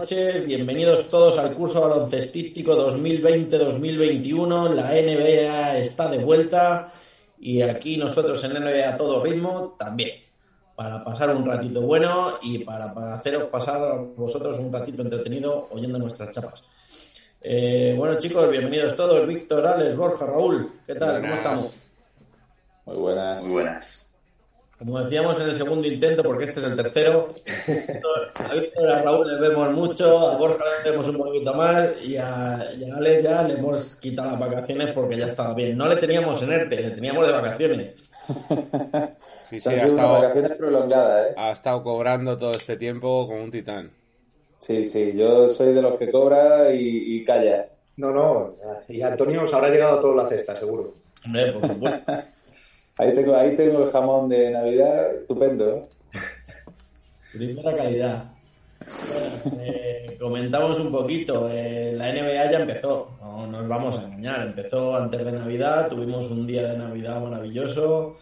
Noches. Bienvenidos todos al curso baloncestístico 2020-2021. La NBA está de vuelta y aquí nosotros en NBA a todo ritmo también. Para pasar un ratito bueno y para, haceros pasar a vosotros un ratito entretenido oyendo nuestras chapas. Eh, bueno, chicos, bienvenidos todos. Víctor, Alex, Borja, Raúl, ¿qué tal? ¿Cómo estamos? Muy buenas. Muy buenas. Como decíamos en el segundo intento, porque este es el tercero, a Víctor y a Raúl les vemos mucho, a Borja le vemos un poquito más y a, y a Alex ya le hemos quitado las vacaciones porque ya estaba bien. No le teníamos en ERTE, le teníamos de vacaciones. Sí, sí, Ha estado, vacaciones prolongadas, ¿eh? ha estado cobrando todo este tiempo como un titán. Sí, sí, yo soy de los que cobra y, y calla. No, no. Y Antonio os habrá llegado a toda la cesta, seguro. Hombre, por supuesto. Ahí tengo, ahí tengo el jamón de Navidad, estupendo, ¿no? Primera calidad. Eh, comentamos un poquito. eh, la NBA ya empezó, no nos vamos a engañar. Empezó antes de Navidad, tuvimos un día de Navidad maravilloso.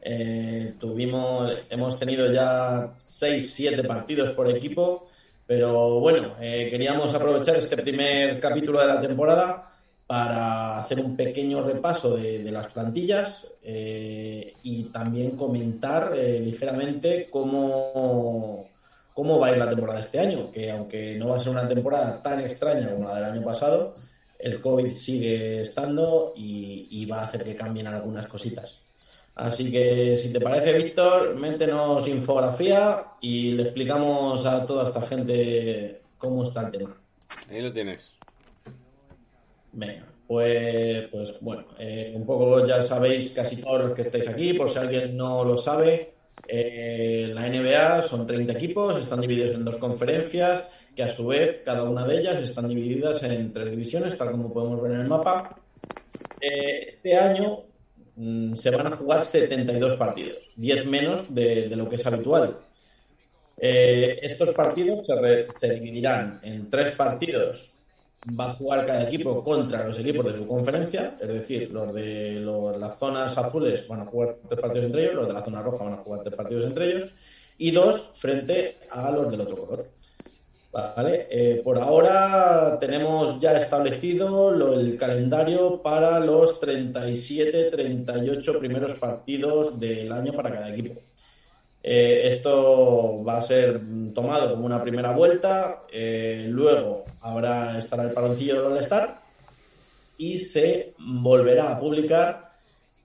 eh, tuvimos, hemos tenido ya 6, 7 partidos por equipo. Pero bueno, eh, queríamos aprovechar este primer capítulo de la temporada para hacer un pequeño repaso de, de las plantillas eh, y también comentar eh, ligeramente cómo, cómo va a ir la temporada este año, que aunque no va a ser una temporada tan extraña como la del año pasado, el COVID sigue estando y, y va a hacer que cambien algunas cositas. Así que, si te parece, Víctor, métenos infografía y le explicamos a toda esta gente cómo está el tema. Ahí lo tienes. Venga, pues, pues bueno, eh, un poco ya sabéis casi todos los que estáis aquí, por si alguien no lo sabe, eh, la NBA son 30 equipos, están divididos en dos conferencias, que a su vez cada una de ellas están divididas en tres divisiones, tal como podemos ver en el mapa. Eh, este año mm, se van a jugar 72 partidos, 10 menos de, de lo que es habitual. Eh, estos partidos se, re- se dividirán en tres partidos va a jugar cada equipo contra los equipos de su conferencia, es decir, los de las zonas azules van a jugar tres partidos entre ellos, los de la zona roja van a jugar tres partidos entre ellos, y dos frente a los del otro color. Vale, eh, por ahora tenemos ya establecido lo- el calendario para los 37-38 primeros partidos del año para cada equipo. Eh, esto va a ser tomado como una primera vuelta, eh, luego habrá estará el paroncillo del All-Star y se volverá a publicar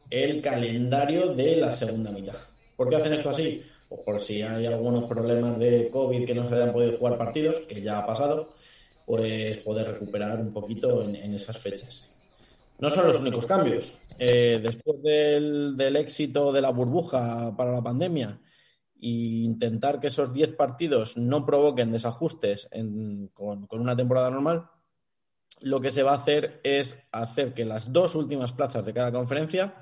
el calendario de la segunda mitad. ¿Por qué hacen esto así? Pues por si hay algunos problemas de COVID que no se hayan podido jugar partidos, que ya ha pasado, pues poder recuperar un poquito en, esas fechas. No son los únicos cambios. Eh, después del éxito de la burbuja para la pandemia e intentar que esos 10 partidos no provoquen desajustes en- con, una temporada normal, lo que se va a hacer es hacer que las dos últimas plazas de cada conferencia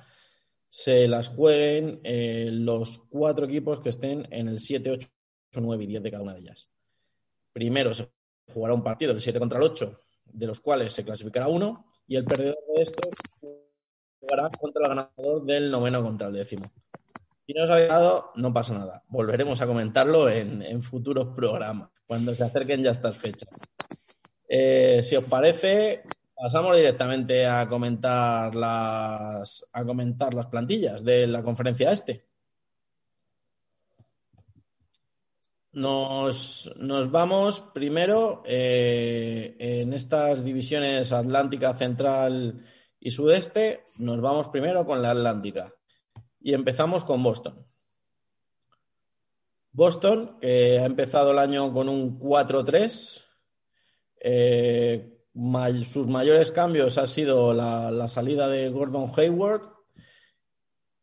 se las jueguen eh, los cuatro equipos que estén en el 7, 8, 9 y 10 de cada una de ellas. Primero se jugará un partido, el 7 contra el 8, de los cuales se clasificará uno, y el perdedor de estos jugará contra el ganador del noveno contra el décimo. Si no os ha quedado, no pasa nada. Volveremos a comentarlo en, en futuros programas, cuando se acerquen ya estas fechas. Eh, si os parece, pasamos directamente a comentar las a comentar las plantillas de la conferencia este. Nos, nos vamos primero eh, en estas divisiones Atlántica, Central y Sudeste. Nos vamos primero con la Atlántica. Y empezamos con Boston. Boston, que ha empezado el año con un 4-3, eh, sus mayores cambios ha sido la, salida de Gordon Hayward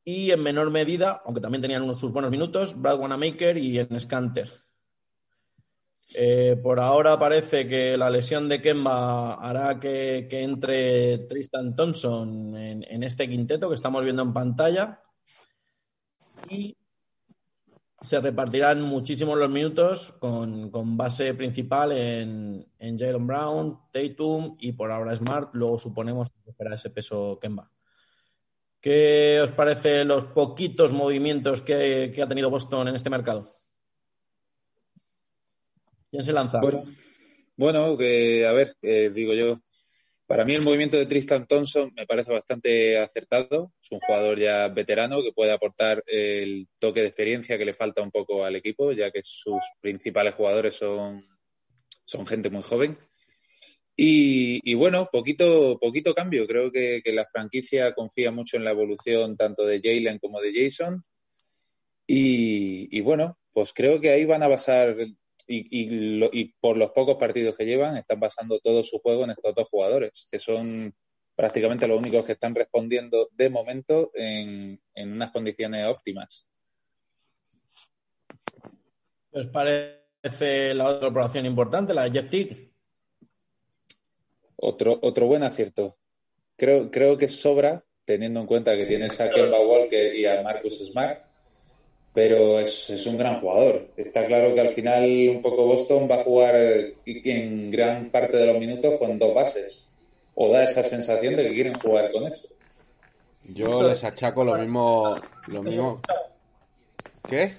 y en menor medida, aunque también tenían unos sus buenos minutos, Brad Wanamaker y en Scanter. Eh, por ahora parece que la lesión de Kemba hará que, entre Tristan Thompson en este quinteto que estamos viendo en pantalla y se repartirán muchísimos los minutos con, con base principal en, en Jalen Brown, Tatum y por ahora Smart. Luego suponemos que será ese peso Kemba. ¿Qué os parece los poquitos movimientos que, que ha tenido Boston en este mercado? ¿Quién se lanza? Bueno, bueno que, a ver, digo yo, para mí el movimiento de Tristan Thompson me parece bastante acertado. Es un jugador ya veterano que puede aportar el toque de experiencia que le falta un poco al equipo, ya que sus principales jugadores son, son gente muy joven. Y, bueno, poquito, poquito cambio. Creo que, la franquicia confía mucho en la evolución tanto de Jalen como de Jason. Y bueno, pues creo que ahí van a basar y, y, lo, y, por los pocos partidos que llevan, están basando todo su juego en estos dos jugadores, que son prácticamente los únicos que están respondiendo de momento en, en unas condiciones óptimas. ¿Os parece la otra operación importante, la de Jeff Tick? Otro, otro buen acierto. Creo, creo que sobra, teniendo en cuenta que tienes a Kemba Walker y a Marcus Smart, pero es, es, un gran jugador. Está claro que al final un poco Boston va a jugar en gran parte de los minutos con dos bases. O da esa sensación de que quieren jugar con eso. Yo les achaco lo mismo. Lo mismo. ¿Qué?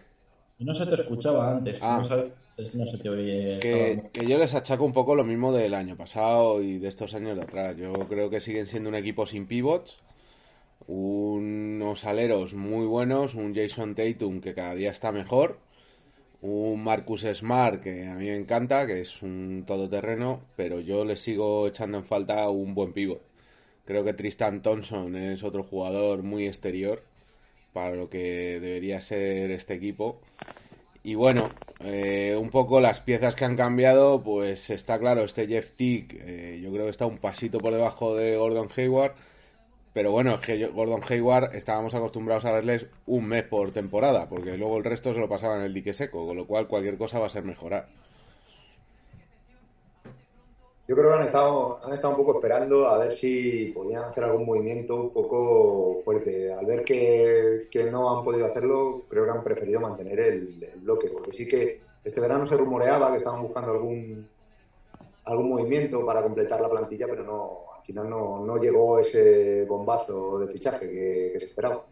No se te escuchaba antes. Ah. No, sabes, no se te oye. Que, que, yo les achaco un poco lo mismo del año pasado y de estos años de atrás. Yo creo que siguen siendo un equipo sin pivots unos aleros muy buenos, un Jason Tatum que cada día está mejor, un Marcus Smart que a mí me encanta, que es un todoterreno, pero yo le sigo echando en falta un buen pivot. Creo que Tristan Thompson es otro jugador muy exterior para lo que debería ser este equipo. Y bueno, eh, un poco las piezas que han cambiado, pues está claro, este Jeff Tick, eh, yo creo que está un pasito por debajo de Gordon Hayward pero bueno, es que Gordon Hayward estábamos acostumbrados a verles un mes por temporada, porque luego el resto se lo pasaba en el dique seco, con lo cual cualquier cosa va a ser mejorar. Yo creo que han estado, han estado un poco esperando a ver si podían hacer algún movimiento un poco fuerte. Al ver que, que no han podido hacerlo, creo que han preferido mantener el, bloque, porque sí que este verano se rumoreaba que estaban buscando algún, algún movimiento para completar la plantilla, pero no, al final no, no llegó ese bombazo de fichaje que, que se esperaba.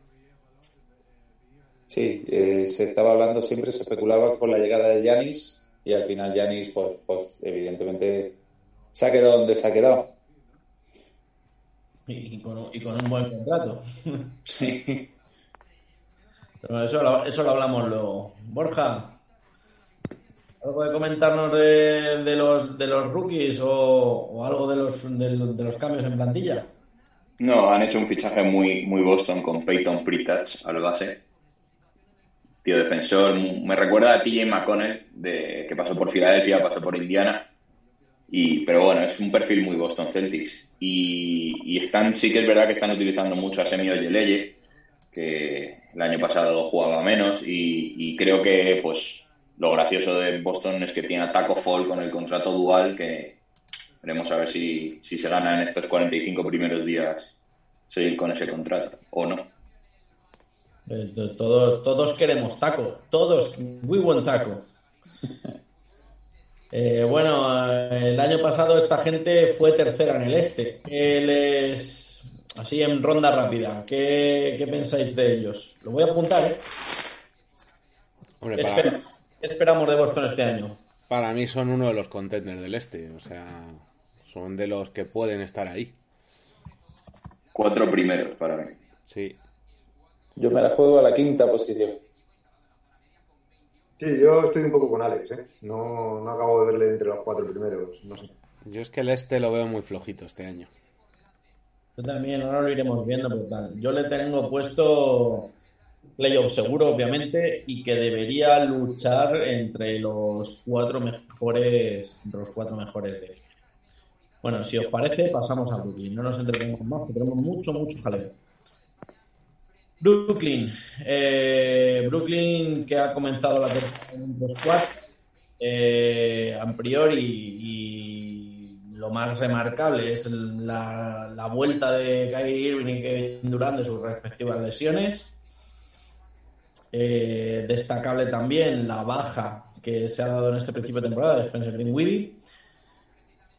Sí, eh, se estaba hablando siempre, se especulaba con la llegada de Yanis y al final Yanis, pues, pues evidentemente se ha quedado donde se ha quedado. Y con, y con un buen contrato. Sí. Pero eso, lo, eso lo hablamos luego. Borja, ¿algo de comentarnos de, los, rookies o, algo de los, cambios en plantilla? No, han hecho un fichaje muy, muy Boston con Peyton Pritchard al base. Tío defensor, me recuerda a TJ McConnell, de, que pasó por Filadelfia, pasó por Indiana. Y, pero bueno, es un perfil muy Boston Celtics. Y, y están, sí que es verdad que están utilizando mucho a Semio Yeleye, que el año pasado jugaba menos. Y, y, creo que pues lo gracioso de Boston es que tiene a Taco Fall con el contrato dual, que veremos a ver si, si se gana en estos 45 primeros días seguir con ese contrato o no. Eh, todo, todos queremos taco, todos, we want taco. Eh, bueno, el año pasado esta gente fue tercera en el este. ¿Qué les... Así en ronda rápida, ¿qué, qué pensáis de ellos? Lo voy a apuntar, ¿eh? Hombre, ¿Qué, para, qué esperamos de Boston este año? para mí son uno de los contenders del este. O sea, son de los que pueden estar ahí. Cuatro primeros para mí. Sí. Yo me la juego a la quinta posición. Sí, yo estoy un poco con Alex, ¿eh? No, no acabo de verle entre los cuatro primeros, no sé. Yo es que el este lo veo muy flojito este año. Yo también, ahora lo iremos viendo. Pero tal. Yo le tengo puesto playoff seguro, obviamente, y que debería luchar entre los cuatro mejores, los cuatro mejores de Bueno, si os parece, pasamos a Brooklyn. No nos entretengamos más, porque tenemos mucho, mucho jaleo. Brooklyn. Eh, Brooklyn que ha comenzado la temporada en squad. Eh, a priori y lo más remarcable es la, la vuelta de Kyrie Irving y Kevin Durant de sus respectivas lesiones. Eh, destacable también la baja que se ha dado en este principio de temporada de Spencer Dinwiddie,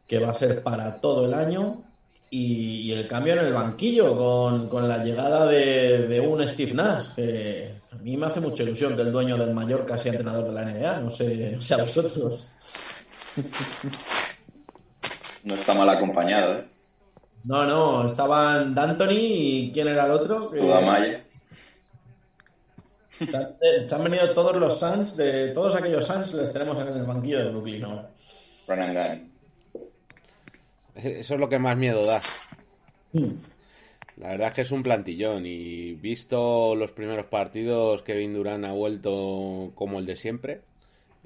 que va a ser para todo el año. Y, el cambio en el banquillo con, la llegada de, un Steve Nash, que a mí me hace mucha ilusión que el dueño del mayor casi entrenador de la NBA, no sé, no sé a vosotros. No está mal acompañado, ¿eh? No, no, estaban D'Antoni y ¿quién era el otro? Toda Maya. Se han venido todos los Suns, de todos aquellos Suns les tenemos en el banquillo de Brooklyn ahora. Eso es lo que más miedo da. Hmm. La verdad es que es un plantillón y visto los primeros partidos, Kevin Durant ha vuelto como el de siempre.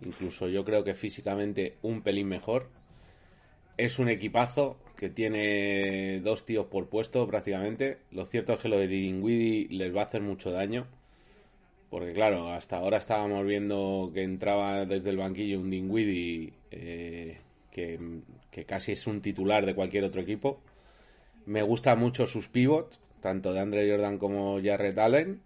Incluso yo creo que físicamente un pelín mejor. Es un equipazo que tiene dos tíos por puesto prácticamente. Lo cierto es que lo de Dinwiddie les va a hacer mucho daño. Porque claro, hasta ahora estábamos viendo que entraba desde el banquillo un Dinwiddie eh, que, casi es un titular de cualquier otro equipo. Me gustan mucho sus pivots, tanto de Andre Jordan como Jarrett Allen.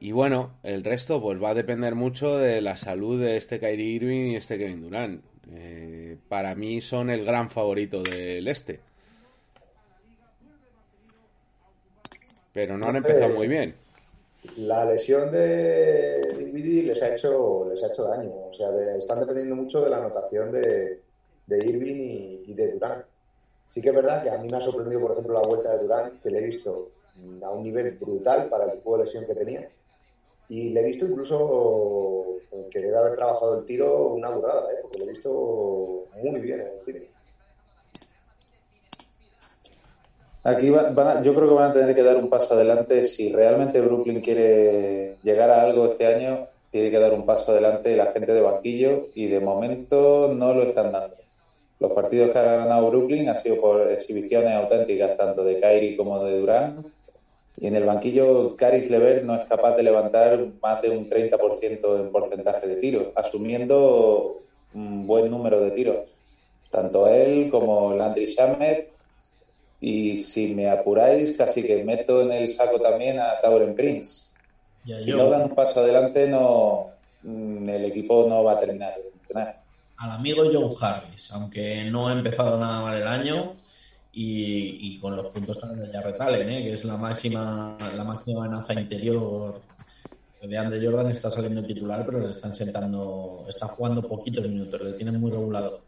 Y bueno, el resto pues va a depender mucho de la salud de este Kyrie Irving y este Kevin Durant. Eh, para mí son el gran favorito del este. Pero no han empezado muy bien. La lesión de Dinwiddie les ha hecho les ha hecho daño. O sea, están dependiendo mucho de la anotación de, de Irving y, de Durán. Sí que es verdad que a mí me ha sorprendido, por ejemplo, la vuelta de Durán, que le he visto a un nivel brutal para el tipo de lesión que tenía. Y le he visto incluso que debe haber trabajado el tiro una burrada, ¿eh? porque le he visto muy bien en el tiro. Aquí yo creo que van a tener que dar un paso adelante. Si realmente Brooklyn quiere llegar a algo este año, tiene que dar un paso adelante la gente de banquillo y de momento no lo están dando. Los partidos que ha ganado Brooklyn han sido por exhibiciones auténticas, tanto de Kyrie como de Durán. Y en el banquillo, Caris Lever no es capaz de levantar más de un 30% en porcentaje de tiros, asumiendo un buen número de tiros. Tanto él como Landry Shamet. Y si me apuráis, casi que meto en el saco también a Tauren Prince. si no dan un paso adelante, no mm, el equipo no va a terminar de funcionar al amigo Joe Harris, aunque no ha empezado nada mal el año y, con los puntos también de Jarrett Allen, ¿eh? que es la máxima la máxima amenaza interior de Andre Jordan está saliendo titular, pero le están sentando, está jugando poquitos minutos, le tienen muy regulado.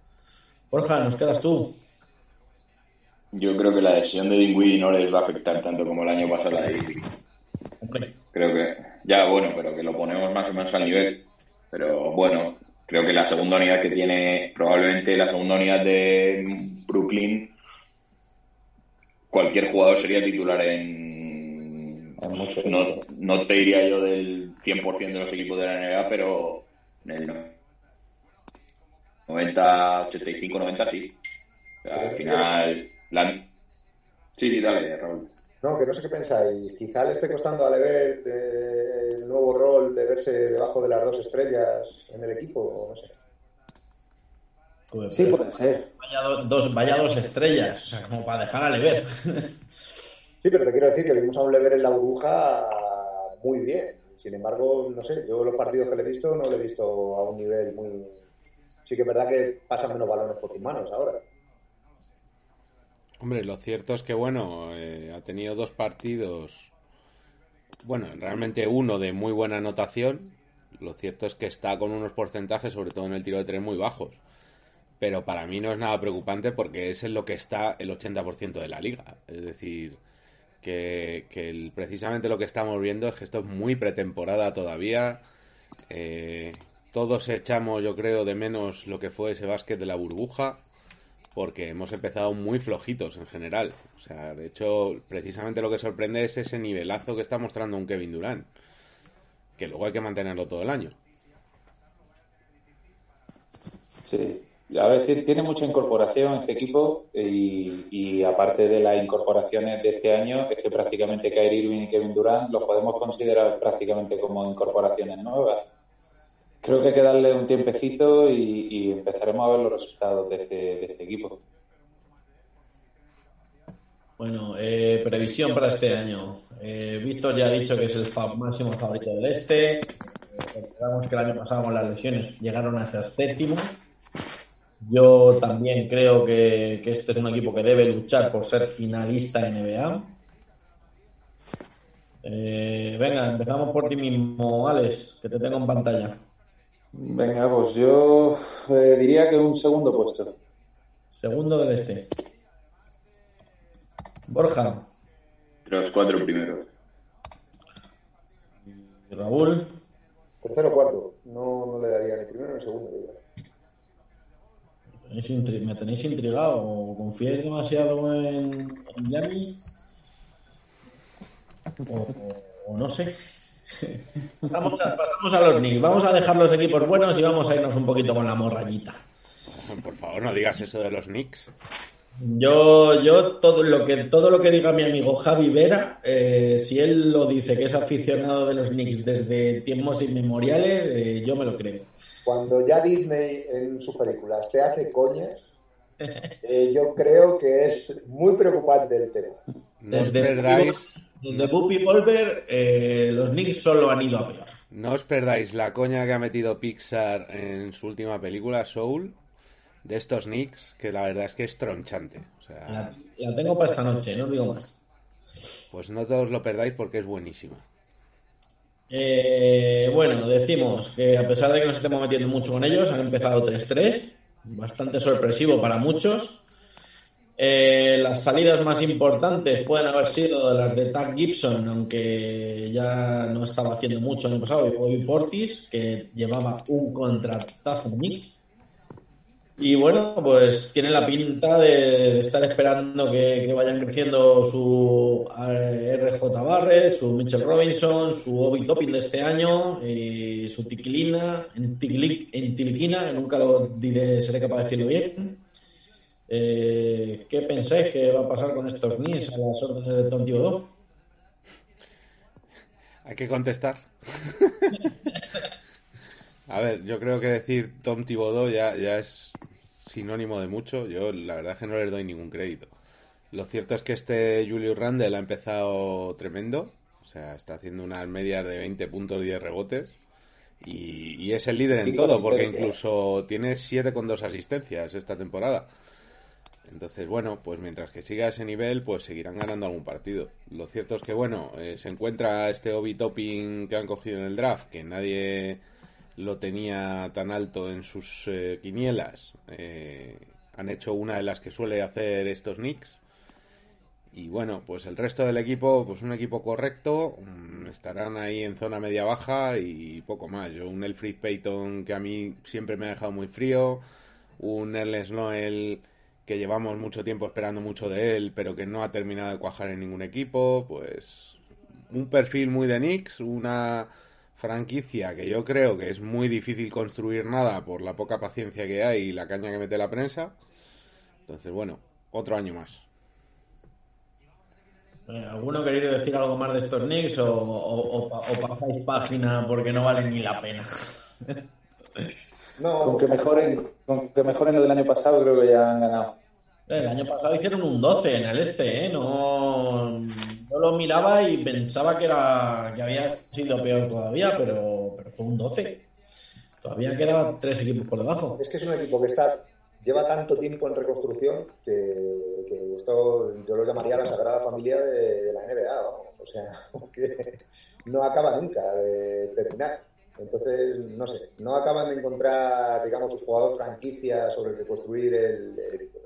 Borja, ¿nos quedas tú? Yo creo que la decisión de Dinwiddie no les va a afectar tanto como el año pasado de Creo que, ya bueno, pero que lo ponemos más o menos al nivel. Pero bueno, creo que la segunda unidad que tiene, probablemente la segunda unidad de Brooklyn, cualquier jugador sería titular en... no, no te diría yo del 100% de los equipos de la NBA, pero en el 90, 85, 90 sí. al final... Sí, sí, dale, Raúl. No, que no sé qué pensáis. Quizá le esté costando a Levert el nuevo rol de verse debajo de las dos estrellas en el equipo, no sé. sí, puede ser. Vaya, dos, vaya dos estrellas, o sea, como para dejar a Levert. sí, pero te quiero decir que vimos a un Levert en la burbuja muy bien. Sin embargo, no sé, yo los partidos que le he visto no le he visto a un nivel muy... Sí que es verdad que pasan menos balones por sus manos ahora. Hombre, lo cierto es que, bueno, eh, ha tenido dos partidos, bueno, realmente uno de muy buena anotación. Lo cierto es que está con unos porcentajes, sobre todo en el tiro de tres, muy bajos. Pero para mí no es nada preocupante porque es en lo que está el 80% de la liga. Es decir, que, precisamente lo que estamos viendo es que esto es muy pretemporada todavía. Eh, todos echamos, yo creo, de menos lo que fue ese básquet de la burbuja porque hemos empezado muy flojitos en general. O sea, de hecho, precisamente lo que sorprende es ese nivelazo que está mostrando un Kevin Durant, que luego hay que mantenerlo todo el año. Sí, A ver, tiene mucha incorporación este equipo y, aparte de las incorporaciones de este año, es que prácticamente Kyrie Irving y Kevin Durant los podemos considerar prácticamente como incorporaciones nuevas. Creo que hay que darle un tiempecito y, empezaremos a ver los resultados de este, este equipo. Bueno, eh, previsión para este año. Eh, Víctor ya ha dicho que es el máximo favorito del este. Recordamos que el año pasado con las lesiones llegaron hasta séptimo. Yo también creo que, este es un equipo que debe luchar por ser finalista en NBA. Eh, venga, empezamos por ti mismo, Alex, que te tengo en pantalla. Venga, pues yo diría que un segundo puesto. Segundo del este. Borja. los cuatro primeros. ¿Y Raúl. Tercero o cuarto. No, no le daría ni primero ni segundo. Me tenéis intrigado. ¿Confiáis demasiado en, en Yanis? O, no sé. Vamos a, pasamos a los Knicks. Vamos a dejar los equipos buenos y vamos a irnos un poquito con la morrayita. Por favor, no digas eso de los Knicks. Yo, yo todo lo que todo lo que diga mi amigo Javi Vera, eh, si él lo dice que es aficionado de los Knicks desde tiempos inmemoriales, eh, yo me lo creo. Cuando ya Disney en sus películas te hace coñas, eh, yo creo que es muy preocupante el tema. desde perdáis. Desde Puppy Volver, los Knicks solo han ido a peor. No os perdáis la coña que ha metido Pixar en su última película, Soul de estos Knicks, que la verdad es que es tronchante. la, tengo para esta noche, no digo más. Pues no todos lo perdáis porque es buenísima. Eh, bueno, decimos que a pesar de que nos estemos metiendo mucho con ellos, han empezado 3-3, bastante sorpresivo para muchos. Eh, las salidas más importantes pueden haber sido las de Tag Gibson, aunque ya no estaba haciendo mucho el pasado, y Bobby Fortis, que llevaba un contratazo Knicks. Y bueno, pues tiene la pinta de, estar esperando que, vayan creciendo su eh, RJ Barrett, su Mitchell Robinson, su Obi Topping de este año, y su Tiquilina, en, que nunca lo diré, seré capaz de decirlo bien. Eh, ¿Qué pensáis que va a pasar con estos Knicks a las órdenes de Tom Thibodeau? Hay que contestar. A ver, yo creo que decir Tom Thibodeau ya, ya es sinónimo de mucho. Yo la verdad es que no les doy ningún crédito. Lo cierto es que este Julius Randle ha empezado tremendo. O sea, está haciendo unas medias de 20 puntos y 10 rebotes. Y, es el líder en todo, porque incluso tiene 7 con 2 asistencias esta temporada. Entonces, bueno, pues mientras que siga ese nivel, pues seguirán ganando algún partido. Lo cierto es que, bueno, eh, se encuentra este Obi Topping que han cogido en el draft, que nadie lo tenía tan alto en sus eh, quinielas. Eh, han hecho una de las que suele hacer estos Knicks. Y bueno, pues el resto del equipo, pues un equipo correcto, mm, estarán ahí en zona media-baja y poco más. Yo, un Elfrid Payton que a mí siempre me ha dejado muy frío, un Ernest Noel que llevamos mucho tiempo esperando mucho de él, pero que no ha terminado de cuajar en ningún equipo, pues un perfil muy de Knicks, una franquicia que yo creo que es muy difícil construir nada por la poca paciencia que hay y la caña que mete la prensa. Entonces, bueno, otro año más. Eh, ¿Alguno queréis decir algo más de estos Knicks o, pasáis página porque no valen ni la pena? no, con que mejoren, con que mejoren lo del año pasado creo que ya han ganado. El año pasado hicieron un 12 en el este, ¿eh? No, yo lo miraba y pensaba que, era, que había sido peor todavía, pero, fue un 12. Todavía quedaban tres equipos por debajo. Es que es un equipo que está lleva tanto tiempo en reconstrucción que, esto yo lo llamaría la sagrada familia de, la NBA, O sea, que no acaba nunca de terminar. Entonces, no sé, no acaban de encontrar, digamos, un jugador franquicia sobre el que construir el, el equipo.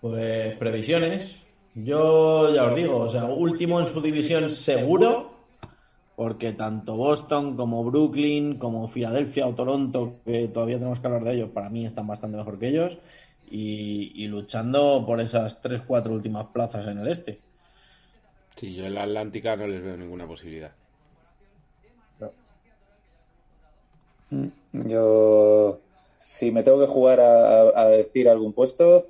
Pues previsiones. Yo ya os digo, o sea, último en su división seguro, porque tanto Boston como Brooklyn, como Filadelfia o Toronto, que todavía tenemos que hablar de ellos, para mí están bastante mejor que ellos, y, luchando por esas tres, cuatro últimas plazas en el este. Sí, yo en la Atlántica no les veo ninguna posibilidad. Mm, yo, si me tengo que jugar a, decir algún puesto,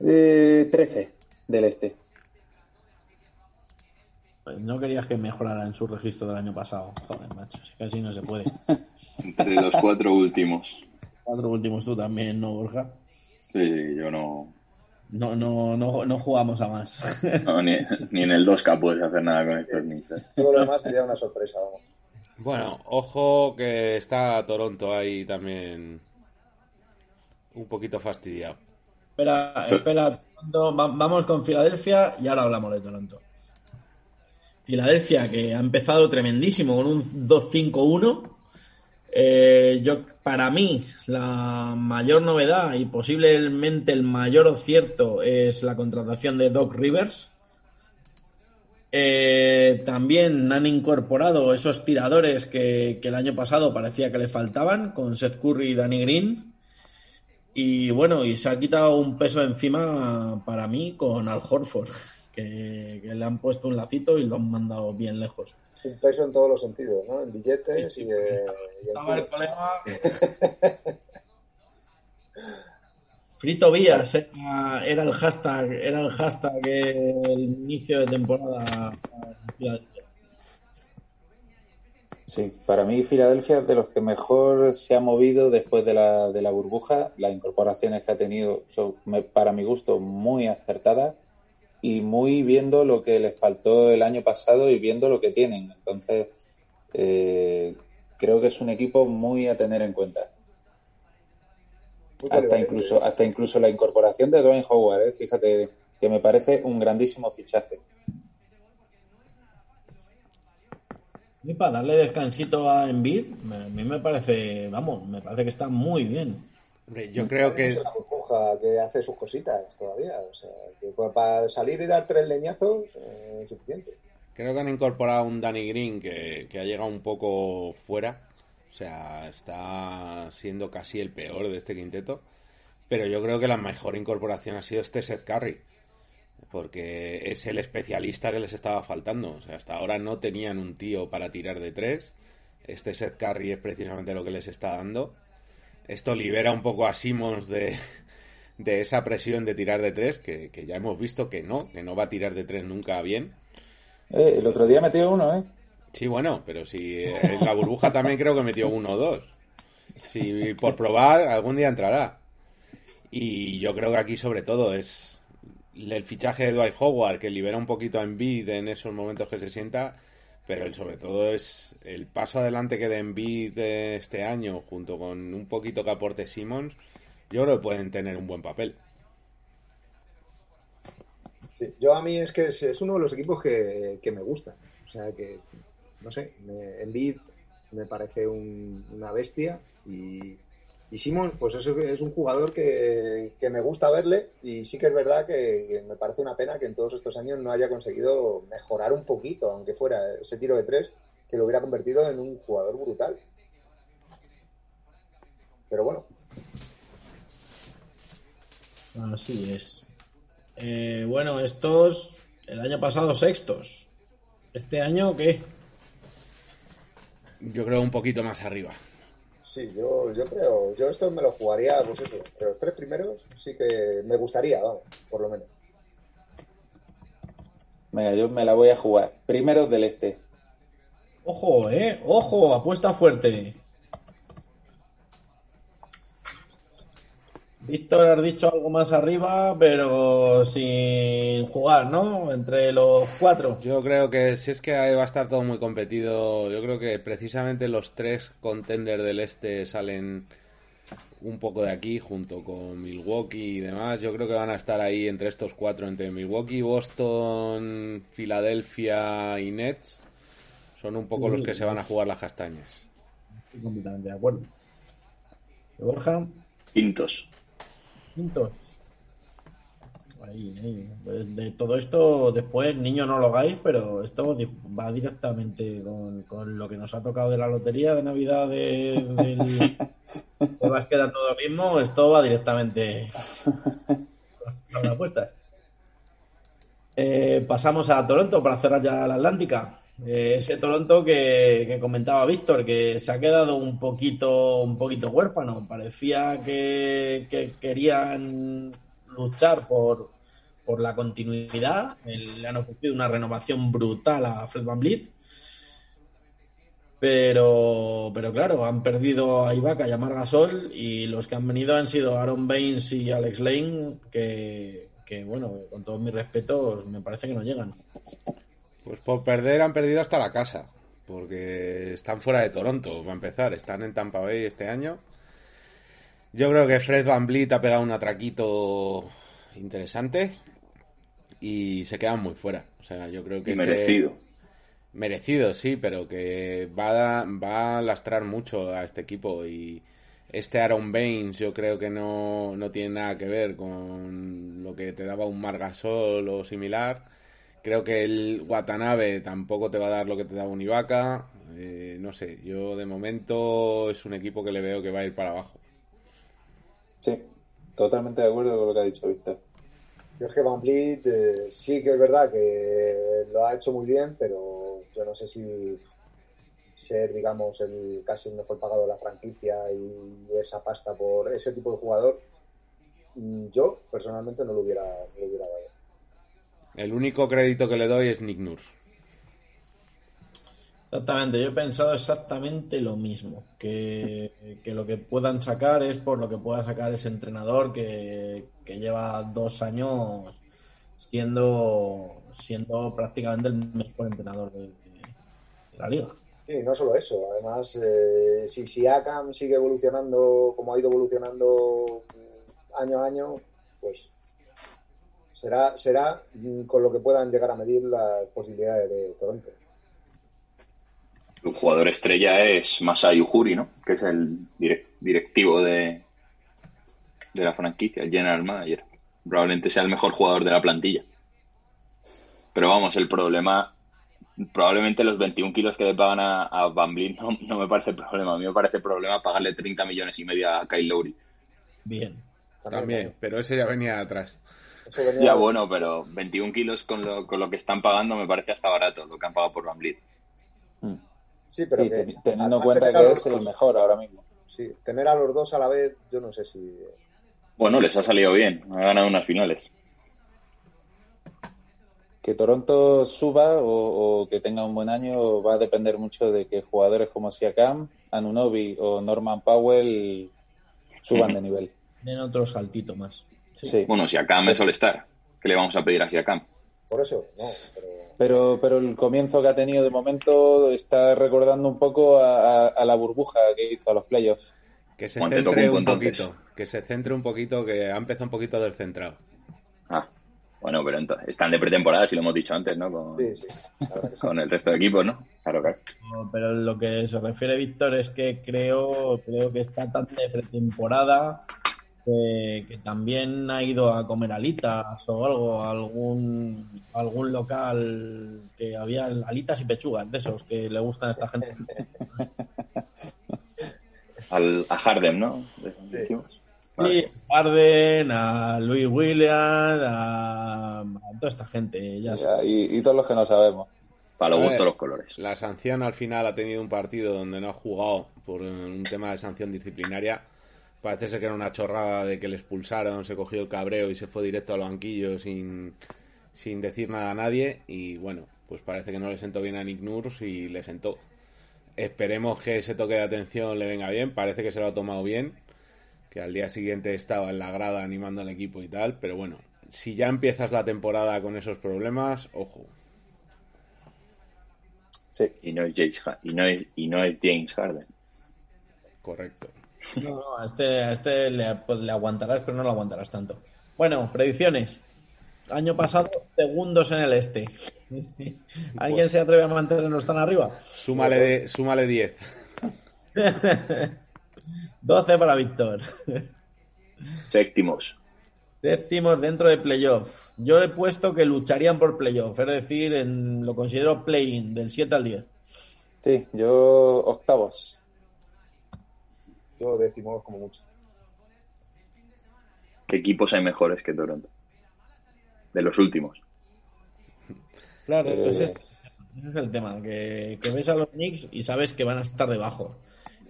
eh, 13 del este. Pues no querías que mejorara en su registro del año pasado. Joder, macho, si casi no se puede. Entre los cuatro últimos. Cuatro últimos tú también, ¿no, Borja? Sí, yo no. No, no, no, no jugamos a más. No, ni, en el 2K puedes hacer nada con estos ninjas. Todo lo demás sería una sorpresa, vamos. Bueno, ojo que está Toronto ahí también un poquito fastidiado. Espera, espera, vamos con Filadelfia y ahora hablamos de Toronto. Filadelfia, que ha empezado tremendísimo con un 2-5-1. Eh, yo, para mí, la mayor novedad y posiblemente el mayor acierto es la contratación de Doc Rivers. Eh, también han incorporado esos tiradores que, el año pasado parecía que le faltaban con Seth Curry y Danny Green. Y bueno, y se ha quitado un peso encima para mí con Al Horford, que, le han puesto un lacito y lo han mandado bien lejos. Un peso en todos los sentidos, ¿no? En billetes y, eh, estaba el problema. Frito Vías era, el hashtag, era el hashtag el inicio de temporada. Sí, para mí Filadelfia es de los que mejor se ha movido después de la, de la burbuja. Las incorporaciones que ha tenido son, para mi gusto, muy acertadas y muy viendo lo que les faltó el año pasado y viendo lo que tienen. Entonces, eh, creo que es un equipo muy a tener en cuenta hasta incluso, hasta incluso la incorporación de Dwayne Howard, ¿eh? fíjate que me parece un grandísimo fichaje. Y para darle descansito a Embiid, a mí me parece, vamos, me parece que está muy bien. Yo creo que... Es que hace sus cositas todavía, o sea, que para salir y dar tres leñazos eh, es suficiente. Creo que han incorporado un Danny Green que, que ha llegado un poco fuera o sea, está siendo casi el peor de este quinteto. Pero yo creo que la mejor incorporación ha sido este Seth Curry. Porque es el especialista que les estaba faltando. O sea, hasta ahora no tenían un tío para tirar de tres. Este Seth Curry es precisamente lo que les está dando. Esto libera un poco a Simmons de, de esa presión de tirar de tres, que, ya hemos visto que no, que no va a tirar de tres nunca bien. Eh, el otro día metió uno, ¿eh? Sí, bueno, pero si en la burbuja también creo que metió uno o dos. Si por probar, algún día entrará. Y yo creo que aquí sobre todo es el fichaje de Dwight Howard que libera un poquito a Embiid en esos momentos que se sienta, pero sobre todo es el paso adelante que de Embiid este año junto con un poquito que aporte Simmons, yo creo que pueden tener un buen papel. yo a mí es que es, uno de los equipos que, que me gusta. O sea, que no sé, me, me parece una bestia y, y Simon, pues es, es un jugador que, me gusta verle y sí que es verdad que, me parece una pena que en todos estos años no haya conseguido mejorar un poquito, aunque fuera ese tiro de tres, que lo hubiera convertido en un jugador brutal. Pero bueno. Así es. Eh, bueno, estos, el año pasado sextos. ¿Este año qué? Yo creo un poquito más arriba. Sí, yo, yo creo, yo esto me lo jugaría, pues eso, pero los tres primeros sí que me gustaría, vamos, por lo menos. Venga, yo me la voy a jugar. Primero del este. Ojo, eh, ojo, apuesta fuerte. Víctor, has dicho algo más arriba, pero sin jugar, ¿no? Entre los cuatro. Yo creo que si es que va a estar todo muy competido, yo creo que precisamente los tres contenders del este salen un poco de aquí, junto con Milwaukee y demás. Yo creo que van a estar ahí entre estos cuatro, entre Milwaukee, Boston, Filadelfia y Nets. Son un poco los que se van a jugar las castañas. Estoy completamente de acuerdo. Borja. Quintos. Quintos. De todo esto, después, niños no lo hagáis, pero esto va directamente con, lo que nos ha tocado de la lotería de Navidad de, del de básquet a todo mismo. Esto va directamente con las apuestas. Eh, pasamos a Toronto para cerrar ya la Atlántica. Eh, ese Toronto que, que comentaba Víctor, que se ha quedado un poquito, un poquito huérfano. Parecía que, que querían luchar por, por la continuidad. Le han ofrecido una renovación brutal a Fred Van Vliet. Pero, pero claro, han perdido a Ibaka y a Margasol y los que han venido han sido Aaron Baines y Alex Lane, que, que bueno, con todos mis respetos, me parece que no llegan. Pues por perder han perdido hasta la casa, porque están fuera de Toronto, va a empezar, están en Tampa Bay este año. Yo creo que Fred Van Vliet ha pegado un atraquito interesante y se quedan muy fuera. O sea, yo creo que... Y este- merecido. Merecido, sí, pero que va a, va a lastrar mucho a este equipo y este Aaron Baines yo creo que no, no tiene nada que ver con lo que te daba un Margasol o similar. Creo que el Watanabe tampoco te va a dar lo que te daba un Ibaka. Eh, no sé, yo de momento es un equipo que le veo que va a ir para abajo. Sí, totalmente de acuerdo con lo que ha dicho Víctor. Yo es que Van Vliet eh, sí que es verdad que lo ha hecho muy bien, pero yo no sé si ser, digamos, el casi el mejor pagado de la franquicia y esa pasta por ese tipo de jugador, mm, yo personalmente no lo hubiera, no lo hubiera dado. El único crédito que le doy es Nick Nurse. Exactamente, yo he pensado exactamente lo mismo, que, que lo que puedan sacar es por lo que pueda sacar ese entrenador que, que lleva dos años siendo, siendo prácticamente el mejor entrenador de, de la liga. Sí, no solo eso, además, eh, si, si Akam sigue evolucionando como ha ido evolucionando año a año, pues será, será mm, con lo que puedan llegar a medir las posibilidades de Toronto. Su jugador estrella es Masai Ujiri, ¿no? Que es el direc- directivo de, de la franquicia, el general manager. Probablemente sea el mejor jugador de la plantilla. Pero vamos, el problema, probablemente los 21 kilos que le pagan a, a Van Vliet no, no me parece problema. A mí me parece problema pagarle 30 millones y medio a Kyle Lowry. Bien. También, pero ese ya venía de atrás. Ya bueno, pero 21 kilos con lo, con lo que están pagando me parece hasta barato lo que han pagado por Van Vliet. Sí, pero Sí, que- ten- teniendo en cuenta tener a que los es el dos- mejor ahora mismo. Sí, tener a los dos a la vez, yo no sé si. Bueno, les ha salido bien, han ganado unas finales. Que Toronto suba o, o que tenga un buen año va a depender mucho de que jugadores como Siakam, Anunobi o Norman Powell suban de nivel. Den otro saltito más. Sí. Bueno, Siakam es All-Star. ¿Qué le vamos a pedir a Siakam? Por eso, no, pero. Pero, pero el comienzo que ha tenido de momento está recordando un poco a, a- a la burbuja que hizo a los playoffs. Que se centre un entonces. poquito. Que se centre un poquito, que ha empezado un poquito descentrado. Ah, bueno, pero entonces, están de pretemporada, si lo hemos dicho antes, ¿no? Con, Sí, sí. con el resto de equipos, ¿no? Claro, claro. No, Pero lo que se refiere Víctor es que creo, creo que está tan de pretemporada que, que también ha ido a comer alitas o algo, a algún, algún local que había alitas y pechugas de esos que le gustan a esta gente. Al, a Harden, ¿no? Sí, a Arden, a Louis Williams, a, a toda esta gente. Ya. Y, y todos los que no sabemos. Para los gustos los colores. La sanción al final ha tenido un partido donde no ha jugado por un tema de sanción disciplinaria. Parece ser que era una chorrada de que le expulsaron, se cogió el cabreo y se fue directo al banquillo sin, sin decir nada a nadie. Y bueno, pues parece que no le sentó bien a Nick Nurse y le sentó. Esperemos que ese toque de atención le venga bien. Parece que se lo ha tomado bien. Que al día siguiente estaba en la grada animando al equipo y tal. Pero bueno, si ya empiezas la temporada con esos problemas, ojo. Sí. Y no es James, y no es, y no es James Harden. Correcto. No, no, a este, a este le, pues, le aguantarás, pero no lo aguantarás tanto. Bueno, predicciones. Año pasado, segundos en el este. ¿Alguien se atreve a mantenernos tan arriba? Súmale, de- súmale 10. 12 para Víctor. Séptimos. Séptimos dentro de playoff. Yo he puesto que lucharían por playoff, es decir, en, lo considero play-in, del 7 al 10. Sí, yo octavos. Yo decimos como mucho. ¿Qué equipos hay mejores que Toronto? De los últimos. Claro, Eh, pues es- Ese es el tema, que, que ves a los Knicks y sabes que van a estar debajo.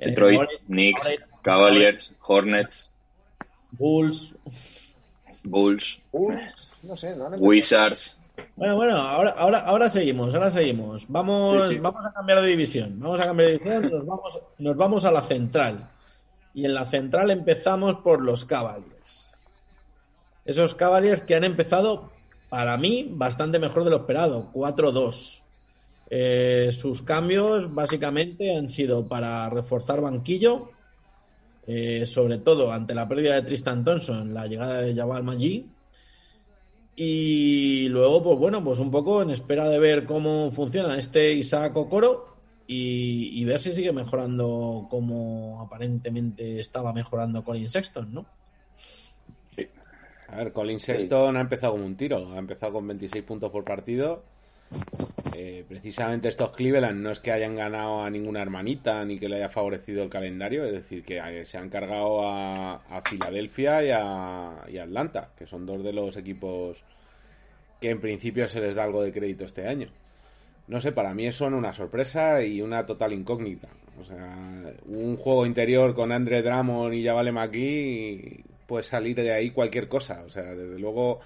Detroit, ahora- Knicks, ahora- Cavaliers, Hornets, Bulls. Bulls, Bulls, no sé, no han empezado. Wizards. Bueno, bueno, ahora, ahora, ahora seguimos, ahora seguimos. Vamos, Sí, sí. vamos a cambiar de división. Vamos a cambiar de división, nos vamos, nos vamos a la central. Y en la central empezamos por los Cavaliers. Esos Cavaliers que han empezado, para mí, bastante mejor de lo esperado. 4-2. Eh, sus cambios básicamente han sido para reforzar banquillo, eh, sobre todo ante la pérdida de Tristan Thompson, la llegada de Jabal Maggi. Y luego, pues bueno, pues un poco en espera de ver cómo funciona este Isaac Okoro y, y ver si sigue mejorando como aparentemente estaba mejorando Colin Sexton, ¿no? A ver, Colin Sexton ha empezado como un tiro. Ha empezado con 26 puntos por partido. Eh, precisamente estos Cleveland no es que hayan ganado a ninguna hermanita ni que le haya favorecido el calendario, es decir, que eh, se han cargado a, a Filadelfia y a, y a Atlanta, que son dos de los equipos que en principio se les da algo de crédito este año. No sé, para mí son una sorpresa y una total incógnita. O sea, un juego interior con Andre Drummond y Javale McGee puede salir de ahí cualquier cosa. O sea, desde luego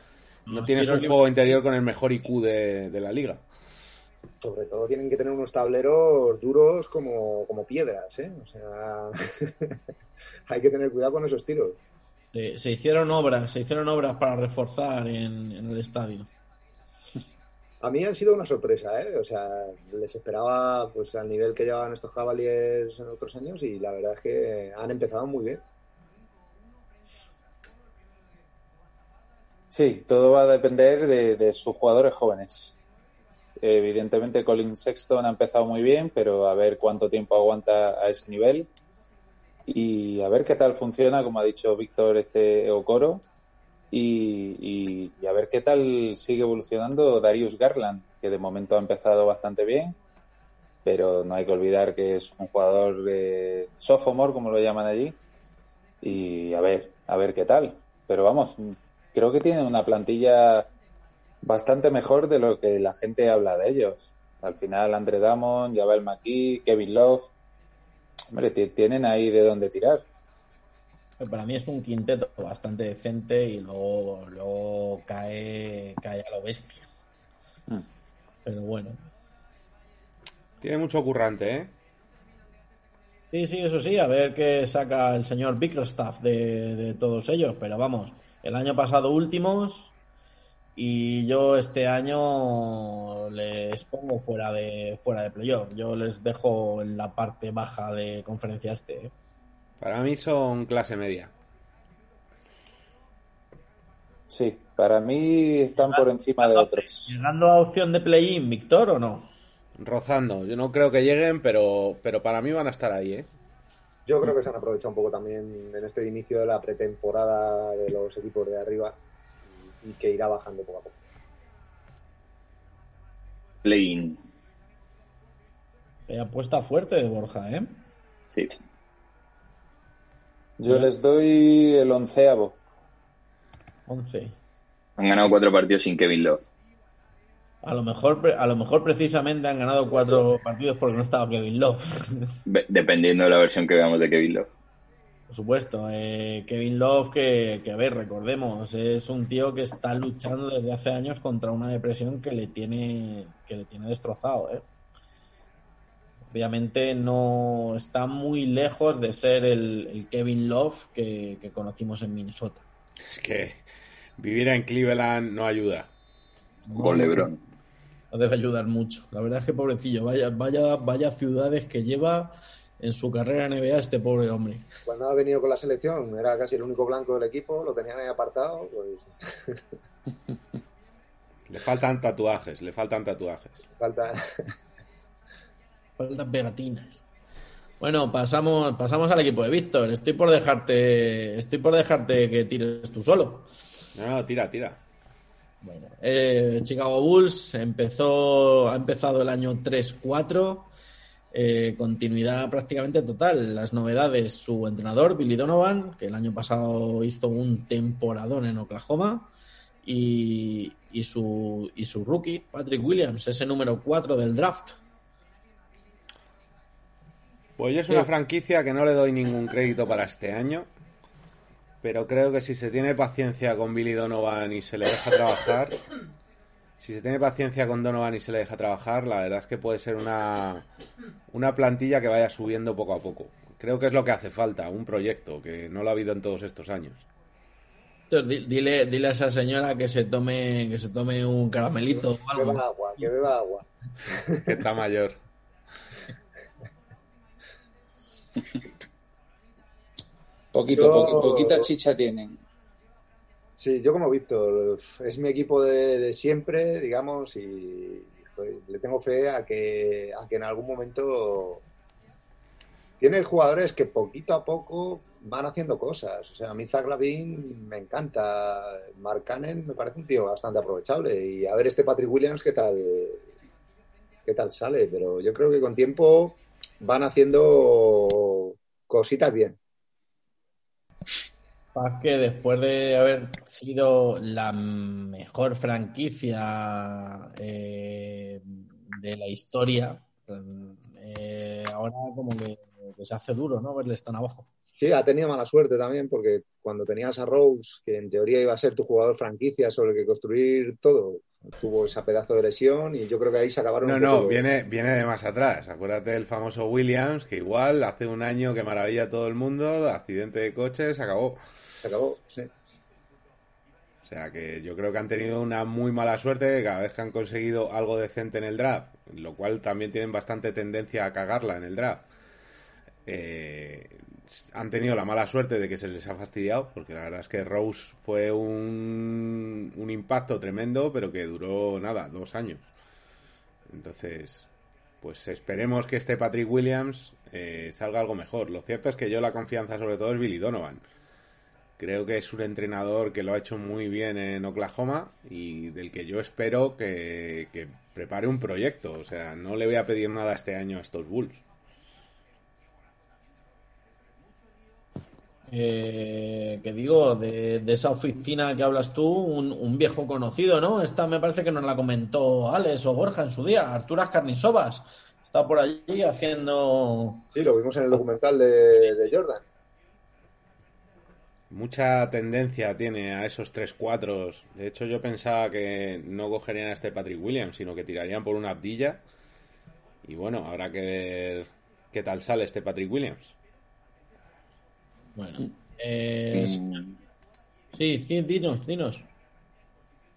no No, tienes un juego interior con el mejor IQ de, de la liga. Sobre todo tienen que tener unos tableros duros como, como piedras, ¿eh? O sea, hay que tener cuidado con esos tiros. Eh, se hicieron obras, se hicieron obras para reforzar en, en el estadio. A mí han sido una sorpresa, ¿eh? O sea, les esperaba pues al nivel que llevaban estos Cavaliers en otros años y la verdad es que han empezado muy bien. Sí, todo va a depender de, de sus jugadores jóvenes. Evidentemente, Colin Sexton ha empezado muy bien, pero a ver cuánto tiempo aguanta a ese nivel y a ver qué tal funciona, como ha dicho Víctor, este Okoro, y, y- a ver qué tal sigue evolucionando Darius Garland, que de momento ha empezado bastante bien, pero no hay que olvidar que es un jugador de sophomore, como lo llaman allí, y a ver, a ver qué tal. Pero vamos, creo que tienen una plantilla bastante mejor de lo que la gente habla de ellos. Al final, Andre Damon, Javel McKee, Kevin Love, hombre, ti- tienen ahí de dónde tirar. Para mí es un quinteto bastante decente y luego, luego cae, cae a lo bestia. Mm. Pero bueno. Tiene mucho currante, ¿eh? Sí, sí, eso sí, a ver qué saca el señor Bickerstaff de, de todos ellos. Pero vamos, el año pasado últimos y yo este año les pongo fuera de fuera de playoff. Yo les dejo en la parte baja de conferencia este. ¿eh? Para mí son clase media. Sí, para mí están por encima de otros. ¿Llegando a opción de play-in, Víctor, o no? Rozando. Yo no creo que lleguen, pero, pero para mí van a estar ahí, ¿eh? Yo creo que se han aprovechado un poco también en este inicio de la pretemporada de los equipos de arriba y que irá bajando poco a poco. Play-in. Eh, apuesta fuerte de Borja, ¿eh? Sí. Yo les doy el onceavo. 11. Han ganado cuatro partidos sin Kevin Love. A lo mejor, a lo mejor precisamente han ganado cuatro partidos porque no estaba Kevin Love. Ve- Dependiendo de la versión que veamos de Kevin Love. Por supuesto, eh, Kevin Love, que, que, a ver, recordemos, es un tío que está luchando desde hace años contra una depresión que le tiene, que le tiene destrozado, ¿eh? Obviamente no está muy lejos de ser el, el Kevin Love que, que conocimos en Minnesota. Es que vivir en Cleveland no ayuda. Con LeBron. No debe ayudar mucho. La verdad es que pobrecillo, vaya, vaya, vaya ciudades que lleva en su carrera en NBA este pobre hombre. Cuando ha venido con la selección era casi el único blanco del equipo, lo tenían ahí apartado, pues Le faltan tatuajes, le faltan tatuajes. falta. Faltan pegatinas. Bueno, pasamos, pasamos al equipo de Víctor. Estoy por dejarte, estoy por dejarte que tires tú solo. No, no, tira, tira. Bueno, eh, Chicago Bulls empezó, ha empezado el año 3-4, eh, continuidad prácticamente total. Las novedades, su entrenador, Billy Donovan, que el año pasado hizo un temporadón en Oklahoma. y, y, su, y su rookie, Patrick Williams, ese número 4 del draft. Pues es una franquicia que no le doy ningún crédito para este año, pero creo que si se tiene paciencia con Billy Donovan y se le deja trabajar, si se tiene paciencia con Donovan y se le deja trabajar, la verdad es que puede ser una, una plantilla que vaya subiendo poco a poco. Creo que es lo que hace falta, un proyecto, que no lo ha habido en todos estos años. Dile, dile a esa señora que se tome, que se tome un caramelito o algo. Que beba agua, que beba agua. que está mayor. Poquito, poquita chicha tienen. Sí, yo como Víctor, es mi equipo de, siempre, digamos, y le tengo fe a que, a que en algún momento tiene jugadores que poquito a poco van haciendo cosas. O sea, a mí Zach Lavin me encanta. Mark Cannon me parece un tío bastante aprovechable. Y a ver este Patrick Williams qué tal, qué tal sale. Pero yo creo que con tiempo van haciendo cositas bien. Paz que después de haber sido la mejor franquicia eh, de la historia, eh, ahora como que, se hace duro, ¿no? Verle tan abajo. Sí, ha tenido mala suerte también, porque cuando tenías a Rose, que en teoría iba a ser tu jugador franquicia sobre el que construir todo, tuvo ese pedazo de lesión y yo creo que ahí se acabaron. No, no, viene, viene de más atrás. Acuérdate del famoso Williams, que igual hace un año que maravilla a todo el mundo, accidente de coche, se acabó. Se acabó, sí. O sea que yo creo que han tenido una muy mala suerte cada vez que han conseguido algo decente en el draft, lo cual también tienen bastante tendencia a cagarla en el draft. Eh, han tenido la mala suerte de que se les ha fastidiado, porque la verdad es que Rose fue un, un impacto tremendo, pero que duró nada, dos años. Entonces, pues esperemos que este Patrick Williams eh, salga algo mejor. Lo cierto es que yo la confianza sobre todo es Billy Donovan. Creo que es un entrenador que lo ha hecho muy bien en Oklahoma y del que yo espero que, que prepare un proyecto. O sea, no le voy a pedir nada este año a estos Bulls. Eh, que digo, de, esa oficina que hablas tú, un, viejo conocido, ¿no? Esta me parece que nos la comentó Alex o Borja en su día, Arturas Carnisovas. Está por allí haciendo. Sí, lo vimos en el documental de, Jordan. Mucha tendencia tiene a esos tres cuatros. De hecho, yo pensaba que no cogerían a este Patrick Williams, sino que tirarían por una abdilla. Y bueno, habrá que ver qué tal sale este Patrick Williams. Bueno. Eh, sí, dinos, dinos.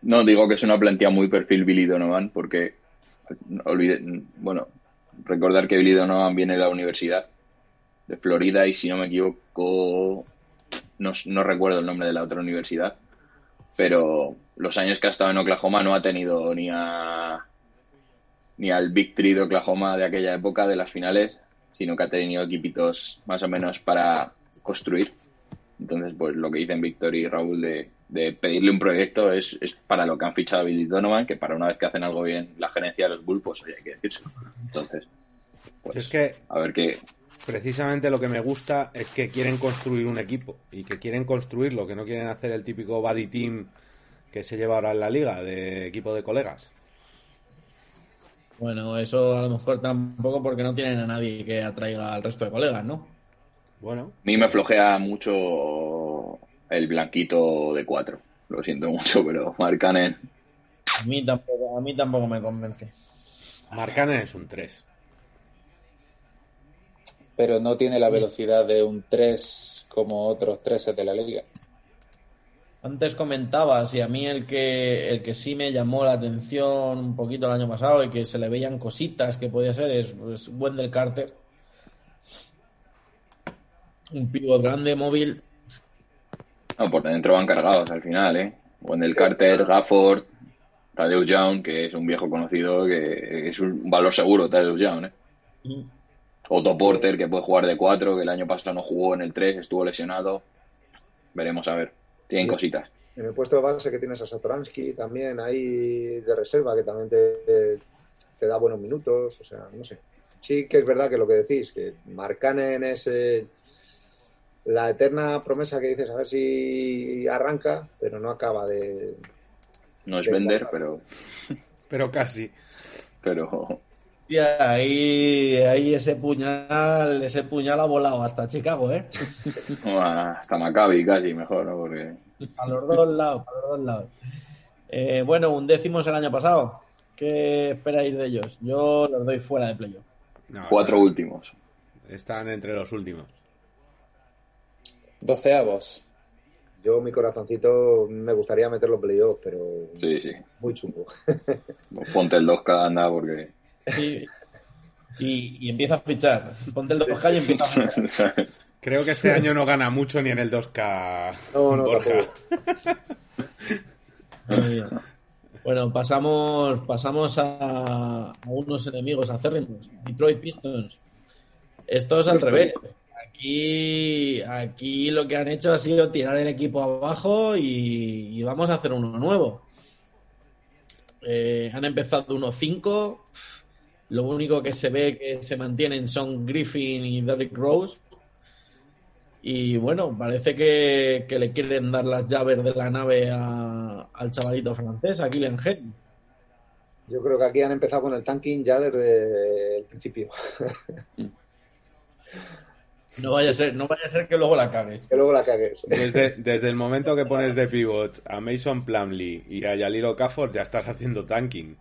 No, digo que es una plantilla muy perfil Billy Donovan, porque olvide, bueno, recordar que Billy Donovan viene de la universidad de Florida y si no me equivoco, no, no recuerdo el nombre de la otra universidad, pero los años que ha estado en Oklahoma no ha tenido ni a ni al Big Three de Oklahoma de aquella época de las finales, sino que ha tenido equipitos más o menos para construir. Entonces, pues lo que dicen Víctor y Raúl de, pedirle un proyecto es, para lo que han fichado a Billy Donovan, que para una vez que hacen algo bien la gerencia de los Bulls, pues hay que decirse. Entonces, pues es que a ver qué. Precisamente lo que me gusta es que quieren construir un equipo y que quieren construirlo, que no quieren hacer el típico buddy team que se lleva ahora en la liga, de equipo de colegas. Bueno, eso a lo mejor tampoco porque no tienen a nadie que atraiga al resto de colegas, ¿no? Bueno. A mí me flojea mucho el blanquito de cuatro. Lo siento mucho, pero Marcanen. A mí tampoco, a mí tampoco me convence. Marcanen es un 3. Pero no tiene la velocidad de un 3 como otros 3 de la liga. Antes comentabas, y a mí el que, el que sí me llamó la atención un poquito el año pasado y que se le veían cositas que podía ser es, es Wendell Carter un pivot grande, móvil. No, por dentro van cargados al final, ¿eh? Wendell Carter, Gafford, Tadeusz Young, que es un viejo conocido, que es un valor seguro, Tadeusz Young, ¿eh? Mm. Otto Porter, que puede jugar de cuatro, que el año pasado no jugó en el 3, estuvo lesionado. Veremos a ver. Tienen cositas. En el puesto de base que tienes a Satoransky también ahí de reserva, que también te, te, da buenos minutos. O sea, no sé. Sí que es verdad que lo que decís, que Marcanen es ese la eterna promesa que dices a ver si arranca, pero no acaba de, No es vender, pero. Pero casi. Pero. Y ahí, ahí ese puñal, ese puñal ha volado hasta Chicago, ¿eh? Hasta Maccabi casi mejor, ¿no? Porque. A los dos lados, a los dos lados. Eh, bueno, un décimo es el año pasado. ¿Qué esperáis de ellos? Yo los doy fuera de playoff. No, Cuatro están- últimos. Están entre los últimos. Doceavos. Yo, mi corazoncito, me gustaría meterlo en playoff, pero Sí, sí. muy chungo. Ponte el 2K, anda, porque. Y, y, y empieza a fichar. Ponte el 2K y empieza a fichar. Creo que este año no gana mucho ni en el 2K. No, no, Borja. tampoco. Muy bien. Bueno, pasamos, pasamos a, a unos enemigos acérrimos. Detroit Pistons. Esto es al revés. Aquí, aquí lo que han hecho ha sido tirar el equipo abajo y, y vamos a hacer uno nuevo. Eh, han empezado 1-5. Lo único que se ve que se mantienen son Griffin y Derrick Rose. Y bueno, parece que, que le quieren dar las llaves de la nave a- al chavalito francés, a Kylian Henry. Yo creo que aquí han empezado con el tanking ya desde el principio. No vaya a ser, no vaya a ser que luego la cagues. Que luego la cagues. Desde, desde el momento que pones de pivot a Mason Plumlee y a Yaliro Okafor ya estás haciendo tanking.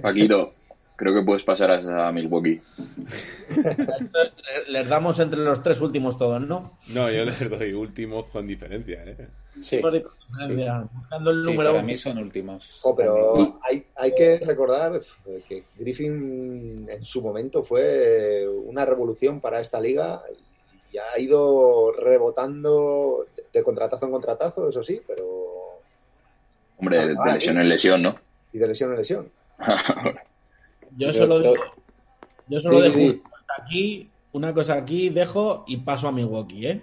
Paquito, creo que puedes pasar a Milwaukee. Le- Les damos entre los tres últimos todos, ¿no? No, yo les doy últimos con diferencia, ¿eh? Sí. Por diferencia, Buscando el Sí, número para uno. mí son últimos. Oh, pero hay, hay que recordar que Griffin en su momento fue una revolución para esta liga y ha ido rebotando de contratazo en contratazo, eso sí, pero Hombre, de, Ah, de lesión en lesión, ¿no? y de lesión en lesión. Yo solo digo, yo solo Sí, dejo sí. una cosa aquí, una cosa aquí, dejo y paso a Milwaukee, ¿eh?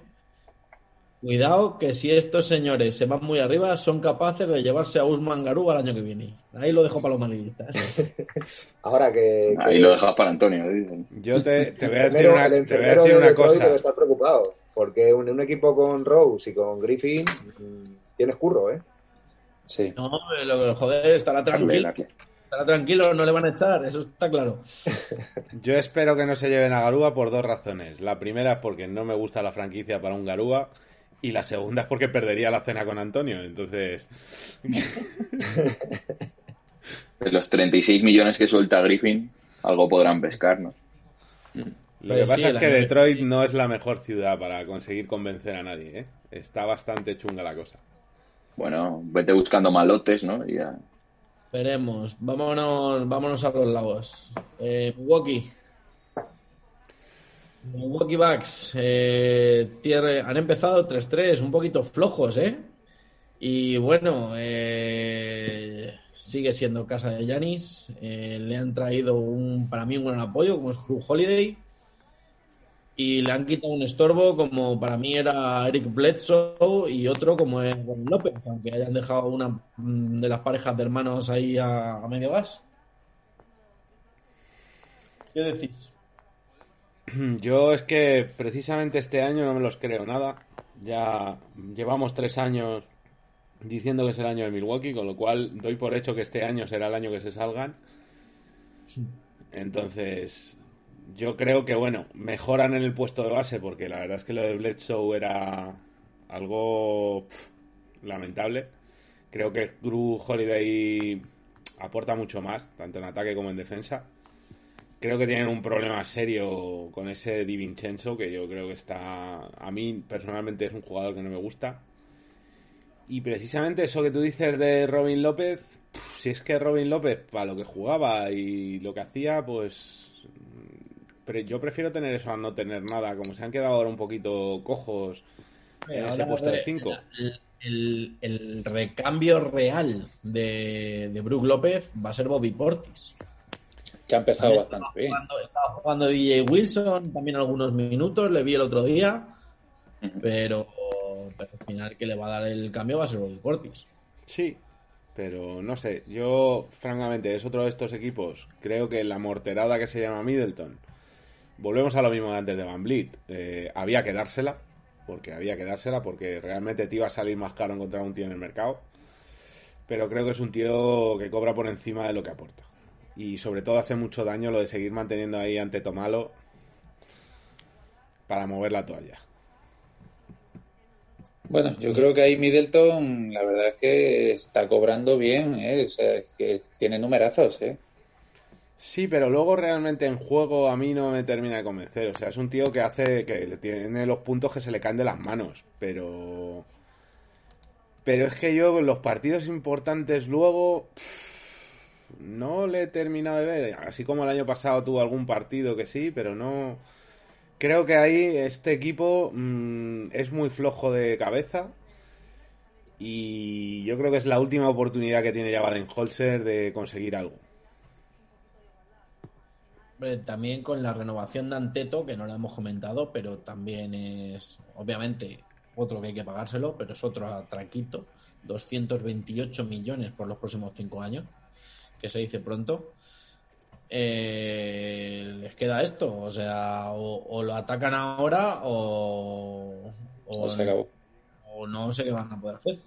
Cuidado que si estos señores se van muy arriba, son capaces de llevarse a Usman Garuba el año que viene. Ahí lo dejo para los madridistas. Ahora que, que Ahí lo dejas para Antonio, dicen. Yo te, te voy a decir una, el te voy a enfermero decir de una Detroit debe cosa. estar preocupado, porque un, un equipo con Rose y con Griffin mm, tienes curro, ¿eh? Sí. No, lo, joder, estará tranquilo. Estará tranquilo, no le van a echar, eso está claro. Yo espero que no se lleven a Garúa por dos razones. La primera es porque no me gusta la franquicia para un Garúa. Y la segunda es porque perdería la cena con Antonio. Entonces, De los 36 millones que suelta Griffin, algo podrán pescar, ¿no? lo que pasa sí, es que. Detroit no es la mejor ciudad para conseguir convencer a nadie. ¿eh? Está bastante chunga la cosa. Bueno, vete buscando malotes, ¿no? Y ya. Veremos. Vámonos, vámonos a los lagos. Eh, Milwaukee. Milwaukee Bucks. eh, han empezado 3-3, un poquito flojos, ¿eh? Y bueno, eh, sigue siendo casa de Yanis. Eh, le han traído un, para mí un gran apoyo, como es Drew Holiday. Y le han quitado un estorbo como para mí era Eric Bledsoe y otro como es Juan López, aunque hayan dejado una mm, de las parejas de hermanos ahí a, a medio gas. ¿Qué decís? Yo es que precisamente este año no me los creo nada. Ya llevamos tres años diciendo que es el año de Milwaukee, con lo cual doy por hecho que este año será el año que se salgan. Entonces, yo creo que, bueno, mejoran en el puesto de base, porque la verdad es que lo de Bledsoe era algo lamentable. Creo que Drew Holiday aporta mucho más, tanto en ataque como en defensa. Creo que tienen un problema serio con ese Di Vincenzo, que yo creo que está. A mí personalmente es un jugador que no me gusta. Y precisamente eso que tú dices de Robin López, si es que Robin López, para lo que jugaba y lo que hacía, pues. mm, pre- Yo prefiero tener eso a no tener nada. Como se han quedado ahora un poquito cojos en ese puesto de eh, 5. El, el- el recambio real de, de Brook López va a ser Bobby Portis. Que ha empezado bastante bien. Jugando- estaba jugando DJ Wilson también algunos minutos, le vi el otro día, pero, pero al final que le va a dar el cambio va a ser Bobby Portis. Sí, pero no sé. Yo, francamente, es otro de estos equipos. Creo que la morterada que se llama Middleton. Volvemos a lo mismo de antes de Van Vliet. Eh, había que dársela. Porque había que dársela. Porque realmente te iba a salir más caro encontrar un tío en el mercado. pero creo que es un tío que cobra por encima de lo que aporta. Y sobre todo hace mucho daño lo de seguir manteniendo ahí ante Tomalo para mover la toalla. Bueno, yo creo que ahí Middleton, la verdad es que está cobrando bien, ¿eh? o sea, es que tiene numerazos, ¿eh? Sí, pero luego realmente en juego a mí no me termina de convencer. O sea, es un tío que hace, que tiene los puntos que se le caen de las manos, pero... Pero es que yo en los partidos importantes luego no le he terminado de ver. Así como el año pasado tuvo algún partido que sí, pero no... Creo que ahí este equipo mm, es muy flojo de cabeza y yo creo que es la última oportunidad que tiene ya Baden-Holzer de conseguir algo. También con la renovación de Anteto, que no la hemos comentado, pero también es, obviamente, otro que hay que pagárselo, pero es otro atraquito. 228 millones por los próximos cinco años, que se dice pronto. Eh, les queda esto, o sea, o, lo atacan ahora o, o, o no sé qué van a poder hacer.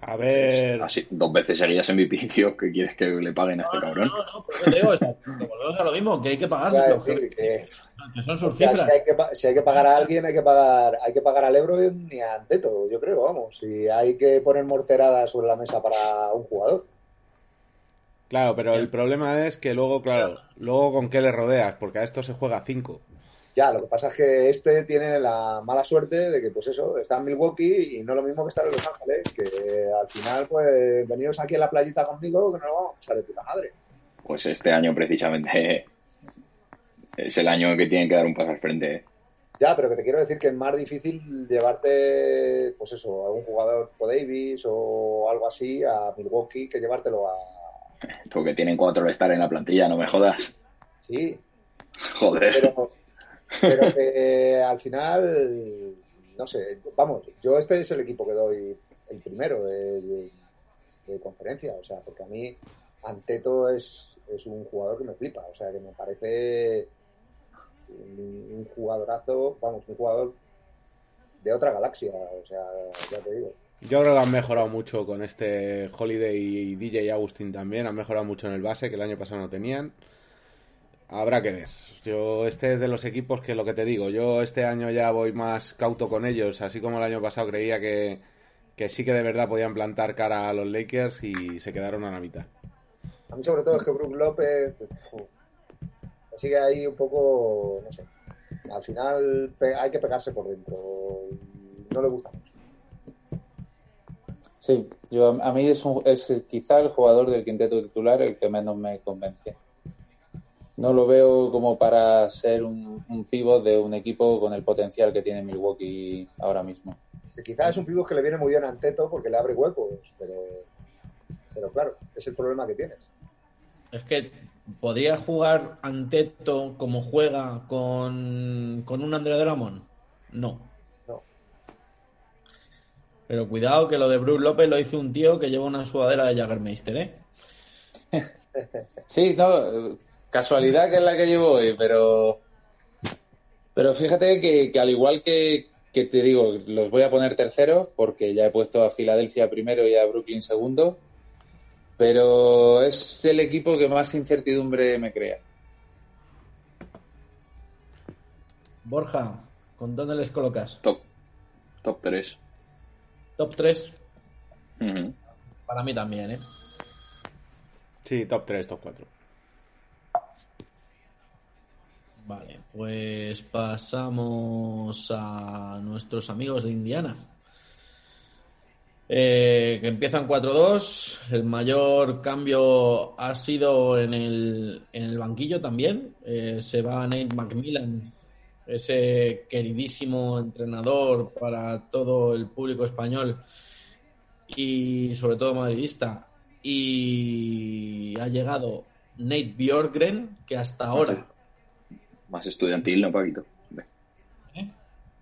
A ver. Así, dos veces seguidas en mi tío. ¿Qué quieres que le paguen a este cabrón? No, no, pero te digo, volvemos a lo mismo, que hay que pagar. que, que, son sus cifras. Si hay, que, si hay, que, pagar a alguien, hay que pagar, hay que pagar al Ebro y a Anteto, yo creo, vamos. Si hay que poner morteradas sobre la mesa para un jugador. Claro, pero el problema es que luego, claro, luego con qué le rodeas, porque a esto se juega cinco. Ya, lo que pasa es que este tiene la mala suerte de que, pues eso, está en Milwaukee y no lo mismo que estar en Los Ángeles, que al final, pues, veniros aquí a la playita conmigo, que no lo vamos a pasar de puta madre. Pues este año, precisamente, es el año en que tienen que dar un paso al frente. ¿eh? Ya, pero que te quiero decir que es más difícil llevarte, pues eso, a un jugador tipo Davis o algo así a Milwaukee que llevártelo a. Porque tienen cuatro estar en la plantilla, no me jodas. Sí. Joder. Pero que al final, no sé, vamos, yo este es el equipo que doy el primero de, conferencia, o sea, porque a mí Anteto es, es un jugador que me flipa, o sea, que me parece un, jugadorazo, vamos, un jugador de otra galaxia, o sea, ya te digo. Yo creo que han mejorado mucho con este Holiday y DJ Agustín también, han mejorado mucho en el base, que el año pasado no tenían. Habrá que ver. Yo este es de los equipos que lo que te digo, yo este año ya voy más cauto con ellos, así como el año pasado creía que, sí que de verdad podían plantar cara a los Lakers y se quedaron a la mitad. A mí sobre todo es que Brook López sigue ahí un poco, no sé, al final hay que pegarse por dentro, no le gusta mucho. Sí, yo, a mí es, es quizá el jugador del quinteto titular el que menos me convence no lo veo como para ser un, un pivot de un equipo con el potencial que tiene Milwaukee ahora mismo. Quizás es un pivot que le viene muy bien a Anteto porque le abre huecos, pero, pero claro, es el problema que tienes. Es que podría jugar Anteto como juega con, con un André Dramón. No. No. Pero cuidado que lo de Bruce López lo hizo un tío que lleva una sudadera de Jaggermeister, ¿eh? sí, no, Casualidad que es la que llevo hoy, pero. Pero fíjate que, al igual que, que, te digo, los voy a poner terceros, porque ya he puesto a Filadelfia primero y a Brooklyn segundo. Pero es el equipo que más incertidumbre me crea. Borja, ¿con dónde les colocas? Top. Top 3. Top 3. Para mí también, ¿eh? Sí, top 3, top 4. Vale, pues pasamos a nuestros amigos de Indiana. Eh, que empiezan 4-2. El mayor cambio ha sido en el, en el banquillo también. Eh, se va Nate McMillan, ese queridísimo entrenador para todo el público español y sobre todo madridista. Y ha llegado Nate Bjorkgren, que hasta ahora más estudiantil, ¿no, Paquito? ¿Eh?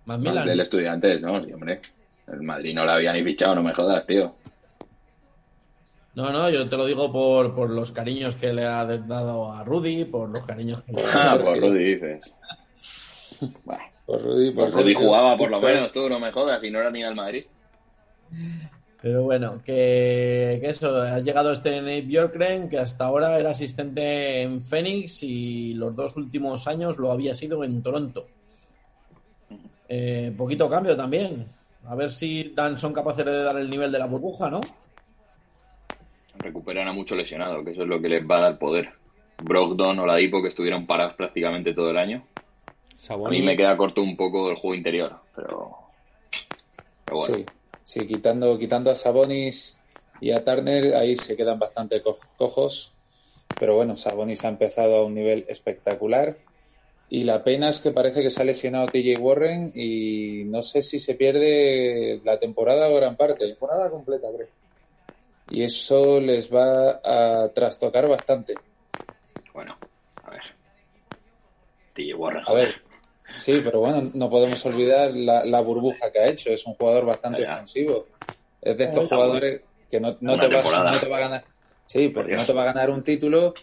Más Milan. del estudiantes, ¿no? Sí, hombre. El Madrid no la había ni fichado, no me jodas, tío. No, no, yo te lo digo por, por los cariños que le ha dado a Rudy, por los cariños que le ha dado Ah, por Rudy dices. Por Rudy, por, Rudy jugaba por lo menos, tú, no me jodas, y no era ni al Madrid. Pero bueno, que, que eso, ha llegado este Nate Björkren, que hasta ahora era asistente en Phoenix y los dos últimos años lo había sido en Toronto. Eh, poquito cambio también. A ver si dan, son capaces de dar el nivel de la burbuja, ¿no? Recuperan a mucho lesionado, que eso es lo que les va a dar poder. Brogdon o la Dipo, que estuvieron parados prácticamente todo el año. A mí me queda corto un poco el juego interior, pero, pero bueno. Sí. Sí, quitando, quitando a Sabonis y a Turner, ahí se quedan bastante cojos. Pero bueno, Sabonis ha empezado a un nivel espectacular. Y la pena es que parece que se ha lesionado TJ Warren y no sé si se pierde la temporada o gran parte. Temporada completa, creo. Y eso les va a trastocar bastante. Bueno, a ver. TJ Warren. A ver, Sí, pero bueno, no podemos olvidar la, burbuja que ha hecho. Es un jugador bastante ofensivo. Es de estos jugadores que no, te va, a ganar. Sí, porque no te va a ganar un título,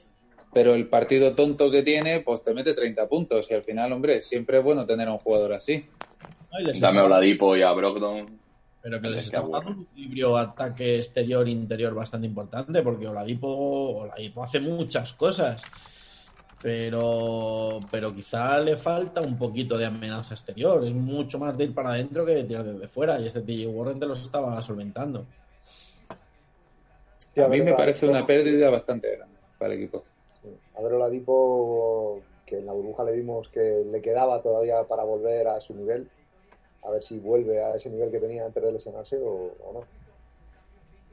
pero el partido tonto que tiene, pues te mete 30 puntos. Y al final, hombre, siempre es bueno tener a un jugador así. Dame a Oladipo y a Brogdon. Pero que les está dando un equilibrio ataque exterior-interior bastante importante, porque Oladipo, Oladipo hace muchas cosas pero, pero quizá le falta un poquito de amenaza exterior. Es mucho más de ir para adentro que de tirar desde fuera. Y este TJ Warren te los estaba solventando. a mí me parece una pérdida bastante grande para el equipo. A ver, Oladipo, que en la burbuja le vimos que le quedaba todavía para volver a su nivel. A ver si vuelve a ese nivel que tenía antes de lesionarse o no.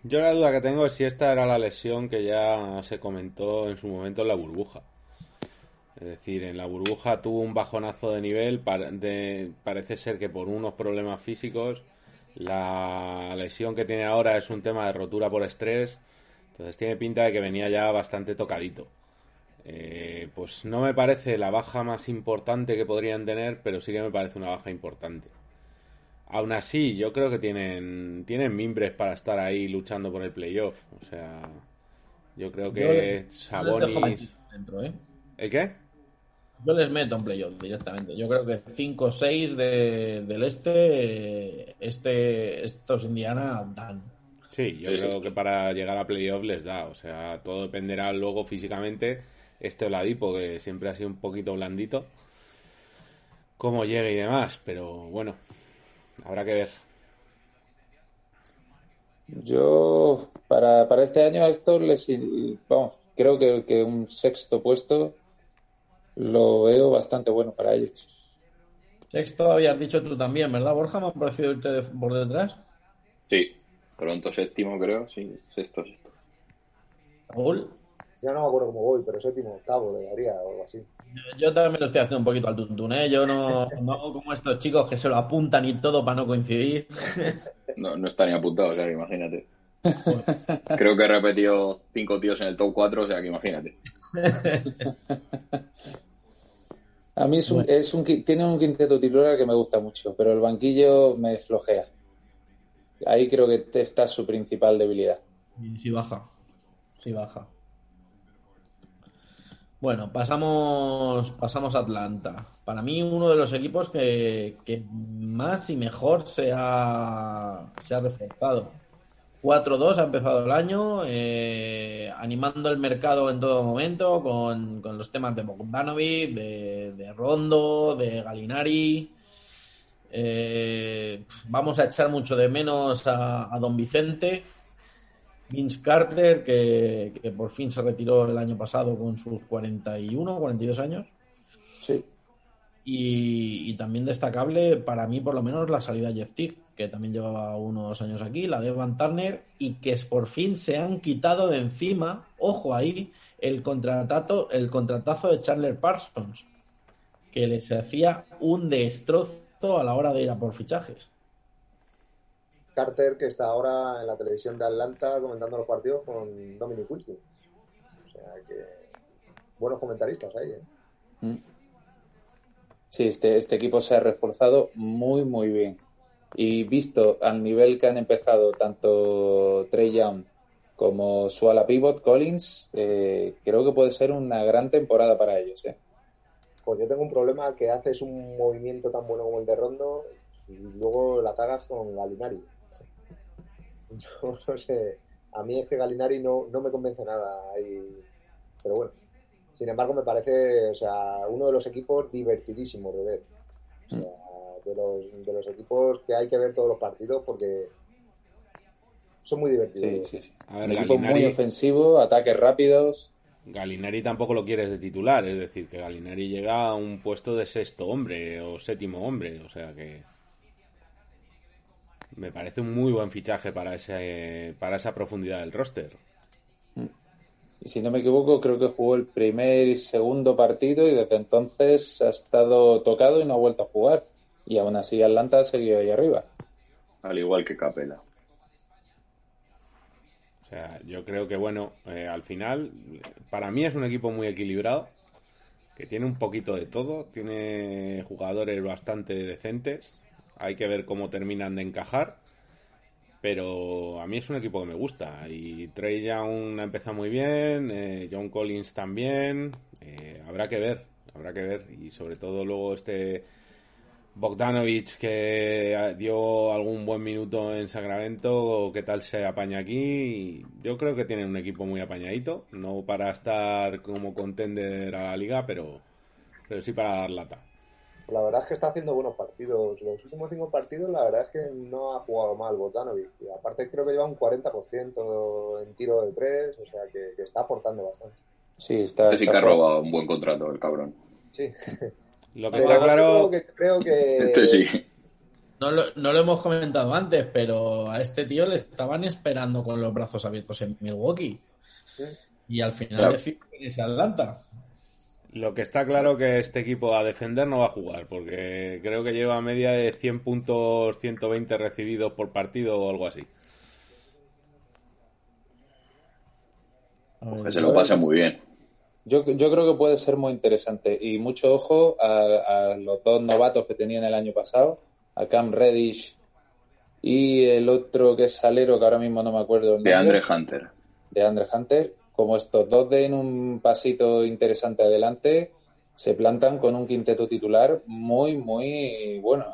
Yo la duda que tengo es si esta era la lesión que ya se comentó en su momento en la burbuja. Es decir, en la burbuja tuvo un bajonazo de nivel, parece ser que por unos problemas físicos, la lesión que tiene ahora es un tema de rotura por estrés, entonces tiene pinta de que venía ya bastante tocadito. Eh, pues no me parece la baja más importante que podrían tener, pero sí que me parece una baja importante. Aún así, yo creo que tienen, tienen mimbres para estar ahí luchando por el playoff. O sea, yo creo que Sabonis... ¿eh? ¿El qué? Yo les meto en playoff directamente. Yo creo que 5 o 6 del este, este, estos Indiana dan. Sí, yo creo que para llegar a playoff les da. O sea, todo dependerá luego físicamente. Este Oladipo, que siempre ha sido un poquito blandito, cómo llegue y demás. Pero bueno, habrá que ver. Yo, para, para este año, a esto les. Vamos, creo que, que un sexto puesto lo veo bastante bueno para ellos. Sexto habías dicho tú también, ¿verdad, Borja? ¿Me ha parecido irte por detrás? Sí, pronto séptimo, creo, sí, sexto, sexto. ¿Raúl? Ya no me acuerdo cómo voy, pero séptimo, octavo le daría o algo así. Yo, también me lo estoy haciendo un poquito al tuntún, ¿eh? Yo no, no hago como estos chicos que se lo apuntan y todo para no coincidir. No, no están ni apuntados, o sea, imagínate. Creo que he repetido cinco tíos en el top 4, o sea que imagínate. A mí es un, es un, tiene un quinteto titular que me gusta mucho, pero el banquillo me flojea. Ahí creo que está su principal debilidad. Sí baja, sí baja. Bueno, pasamos, pasamos a Atlanta. Para mí uno de los equipos que, que más y mejor se ha, se ha reforzado. 4-2 ha empezado el año, eh, animando el mercado en todo momento con, los temas de Bogdanovic, de, Rondo, de Galinari. Eh, vamos a echar mucho de menos a, Don Vicente, Vince Carter, que, que, por fin se retiró el año pasado con sus 41, 42 años. Sí. Y, también destacable, para mí por lo menos, la salida de Jeff Tick, que también llevaba unos años aquí, la de Van Turner, y que por fin se han quitado de encima, ojo ahí, el contratato, el contratazo de Charles Parsons, que les hacía un destrozo a la hora de ir a por fichajes. Carter, que está ahora en la televisión de Atlanta comentando los partidos con Dominic Wilson. O sea que buenos comentaristas ahí, ¿eh? Mm. Sí, este, este equipo se ha reforzado muy, muy bien. Y visto al nivel que han empezado tanto Trey Young como su ala pivot Collins, eh, creo que puede ser una gran temporada para ellos. ¿eh? Pues yo tengo un problema que haces un movimiento tan bueno como el de Rondo y luego la cagas con Galinari. no sé. A mí es que Galinari no, no me convence nada. Pero bueno, sin embargo, me parece o sea, uno de los equipos divertidísimos de ver. O sea, de los, de los equipos que hay que ver todos los partidos porque son muy divertidos. Sí, sí, sí. A ver, equipo muy ofensivo, ataques rápidos. Galinari tampoco lo quieres de titular, es decir, que Galinari llega a un puesto de sexto hombre o séptimo hombre, o sea que me parece un muy buen fichaje para ese para esa profundidad del roster. Y si no me equivoco, creo que jugó el primer y segundo partido y desde entonces ha estado tocado y no ha vuelto a jugar. Y aún así Atlanta ha seguido ahí arriba. Al igual que Capela. O sea, yo creo que, bueno, eh, al final, para mí es un equipo muy equilibrado, que tiene un poquito de todo, tiene jugadores bastante decentes, hay que ver cómo terminan de encajar, pero a mí es un equipo que me gusta. Y Trey Young ha empezado muy bien, eh, John Collins también, eh, habrá que ver, habrá que ver, y sobre todo luego este Bogdanovich que dio algún buen minuto en Sacramento, qué tal se apaña aquí. Yo creo que tienen un equipo muy apañadito, no para estar como contender a la liga, pero, pero sí para dar lata. La verdad es que está haciendo buenos partidos. Los últimos cinco partidos, la verdad es que no ha jugado mal Bogdanovich. Y aparte, creo que lleva un 40% en tiro de tres, o sea que, está aportando bastante. Sí, está. Sí, que ha robado un buen contrato el cabrón. Sí. Lo que está claro. Creo que, Este sí. No lo, no lo, hemos comentado antes, pero a este tío le estaban esperando con los brazos abiertos en Milwaukee. ¿Sí? Y al final claro. que Atlanta. Lo que está claro que este equipo a defender no va a jugar, porque creo que lleva media de 100 puntos, 120 recibidos por partido o algo así. Que se lo pasa muy bien. Yo, yo creo que puede ser muy interesante y mucho ojo a, a, los dos novatos que tenían el año pasado, a Cam Reddish y el otro que es salero, que ahora mismo no me acuerdo. de Andre Hunter. De Andre Hunter. Como estos dos den un pasito interesante adelante, se plantan con un quinteto titular muy, muy bueno.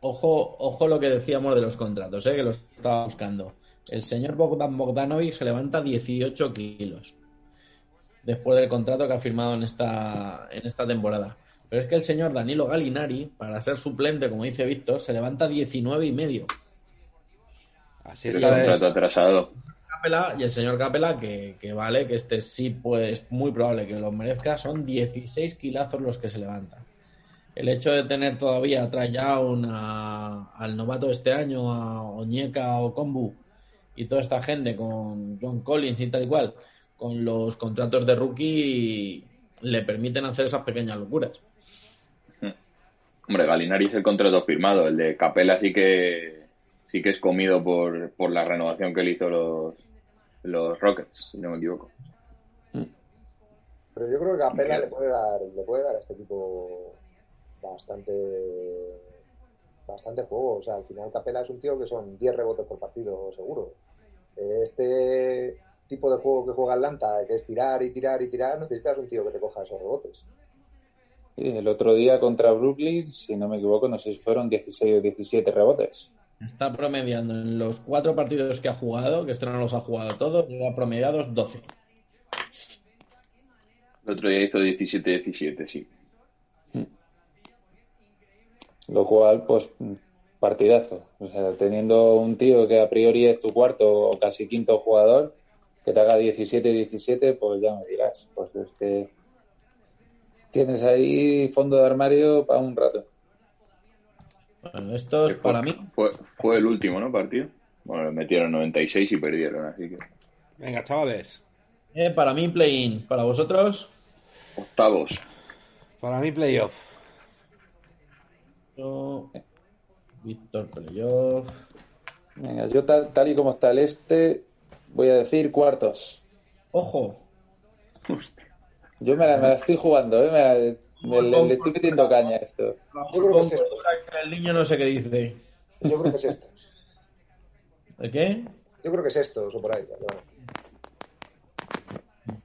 Ojo, ojo lo que decíamos de los contratos, ¿eh? que los estaba buscando. El señor Bogdan Bogdanovic se levanta 18 kilos después del contrato que ha firmado en esta, en esta temporada. Pero es que el señor Danilo Galinari, para ser suplente, como dice Víctor, se levanta 19 y medio. Así está. El contrato atrasado. Capela, y el señor Capela, que, que, vale, que este sí pues muy probable que lo merezca, son 16 kilazos los que se levantan. El hecho de tener todavía atrás ya una, al novato de este año, a Oñeka o Kombu, y toda esta gente con John Collins y tal y cual, con los contratos de rookie le permiten hacer esas pequeñas locuras. Hombre, Galinari es el contrato firmado, el de Capela sí que sí que es comido por, por la renovación que le hizo los, los Rockets, si no me equivoco. Pero yo creo que Capela le puede dar, le puede dar a este equipo bastante bastante juego. O sea, al final Capela es un tío que son 10 rebotes por partido seguro. Este tipo de juego que juega Atlanta, que es tirar y tirar y tirar, necesitas un tío que te coja esos rebotes. El otro día contra Brooklyn, si no me equivoco, no sé si fueron 16 o 17 rebotes. Está promediando en los cuatro partidos que ha jugado, que este no los ha jugado todos, lleva promediados 12. El otro día hizo 17-17, sí. Lo cual, pues, partidazo. O sea, teniendo un tío que a priori es tu cuarto o casi quinto jugador, que te haga 17-17, pues ya me dirás. Pues es que tienes ahí fondo de armario para un rato. Bueno, esto es para mí. Fue, fue, el último, ¿no? Partido. Bueno, metieron 96 y perdieron, así que. Venga, chavales. Eh, para mí, play-in. ¿Para vosotros? Octavos. Para mí, playoff. Yo. Víctor, playoff. Venga, yo tal, tal y como está el este, Voy a decir cuartos. Ojo. Yo me la, me la estoy jugando, ¿eh? me, la, me le, le, estoy metiendo caña a esto. Yo creo que es esto. El niño no sé qué dice. Yo creo que es esto. ¿De qué? Yo creo que es esto, o por ahí. Claro.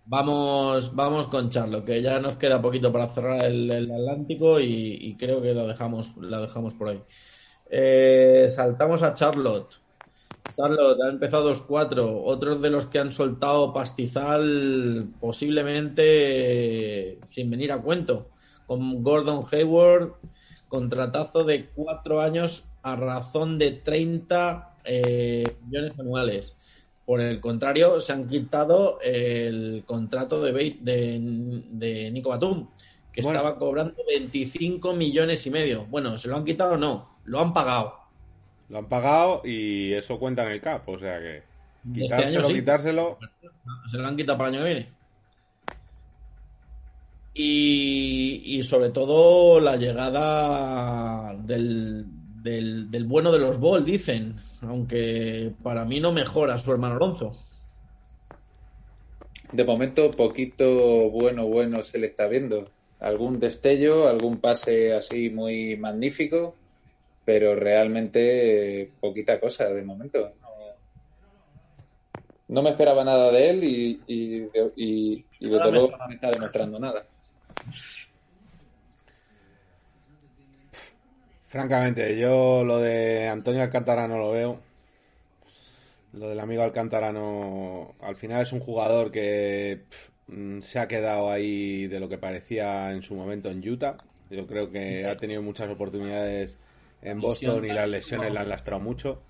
Vamos, vamos con Charlo, que ya nos queda poquito para cerrar el, el Atlántico y, y, creo que lo dejamos, la dejamos por ahí. Eh, saltamos a Charlotte. Charlotte ha empezado 2-4. Otros de los que han soltado pastizal posiblemente sin venir a cuento. Con Gordon Hayward, contratazo de cuatro años a razón de 30 eh, millones anuales. Por el contrario, se han quitado el contrato de, de, de Nico Batum, que Bueno. estaba cobrando 25 millones y medio. Bueno, ¿se lo han quitado o no? Lo han pagado. Lo han pagado y eso cuenta en el cap, o sea que Este quitárselo, año sí. quitárselo. Se lo han quitado para el año que viene. Y, y sobre todo la llegada del, del, del bueno de los Ball, dicen. Aunque para mí no mejora su hermano Alonso. De momento, poquito bueno, bueno se le está viendo. Algún destello, algún pase así muy magnífico, pero realmente eh, poquita cosa de momento. No, no me esperaba nada de él y, y, y- y desde luego no me está demostrando nada. Francamente, yo lo de Antonio Alcántara no lo veo. Lo del amigo Alcántara no. Al final es un jugador que mm, se ha quedado ahí de lo que parecía en su momento en Utah. Yo creo que ha tenido muchas oportunidades en Boston y las lesiones le han lastrado mucho.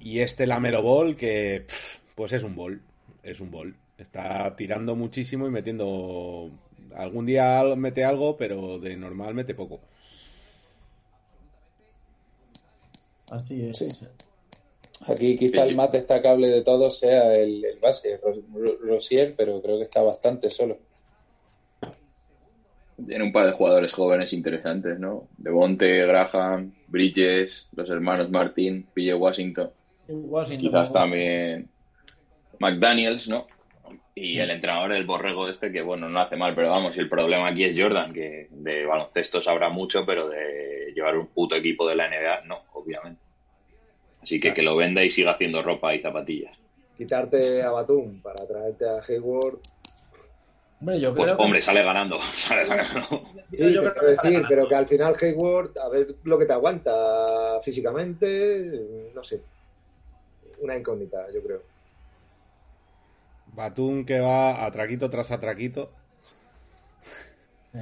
Y este Lamelo Ball que pues es un ball, es un ball. Está tirando muchísimo y metiendo algún día mete algo, pero de normal mete poco. Así es. Sí. Aquí quizá el más destacable de todos sea el, el base, Ro- Ro- Rosier, pero creo que está bastante solo. Tiene un par de jugadores jóvenes interesantes, ¿no? Devonte, Graham, Bridges, los hermanos Martin, PJ Washington. Washington, Quizás también McDaniels, ¿no? Y el entrenador, el borrego este, que bueno, no hace mal, pero vamos, y el problema aquí es Jordan, que de baloncesto sabrá mucho, pero de llevar un puto equipo de la NBA, no, obviamente. Así que que lo venda y siga haciendo ropa y zapatillas. Quitarte a Batum para traerte a Hayward. Hombre, yo Pues creo que- hombre, sale ganando, sale ganando. Sí, yo creo que decir, ganando. pero que al final Hayward, a ver lo que te aguanta físicamente, no sé. Una incógnita, yo creo. Batum que va a traquito tras atraquito.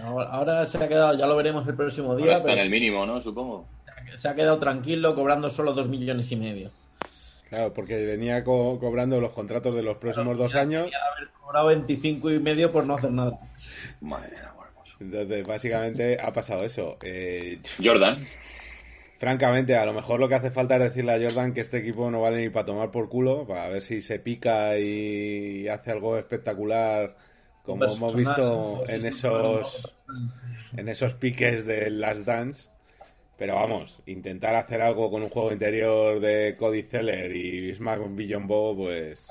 Ahora, ahora se ha quedado, ya lo veremos el próximo Ahora día, está en pero el mínimo, ¿no? Supongo. se ha quedado tranquilo cobrando solo dos millones y medio. Claro, porque venía co- cobrando los contratos de los próximos dos años. Haber cobrado 25 y medio por no hacer nada. Madre mía, hermoso. Entonces, básicamente ha pasado eso. Eh, Jordan, francamente, a lo mejor lo que hace falta es decirle a Jordan que este equipo no vale ni para tomar por culo, para ver si se pica y hace algo espectacular, como hemos visto en esos, en esos piques de Last Dance. Pero vamos, intentar hacer algo con un juego interior de Cody Zeller y Smack Billombo, pues,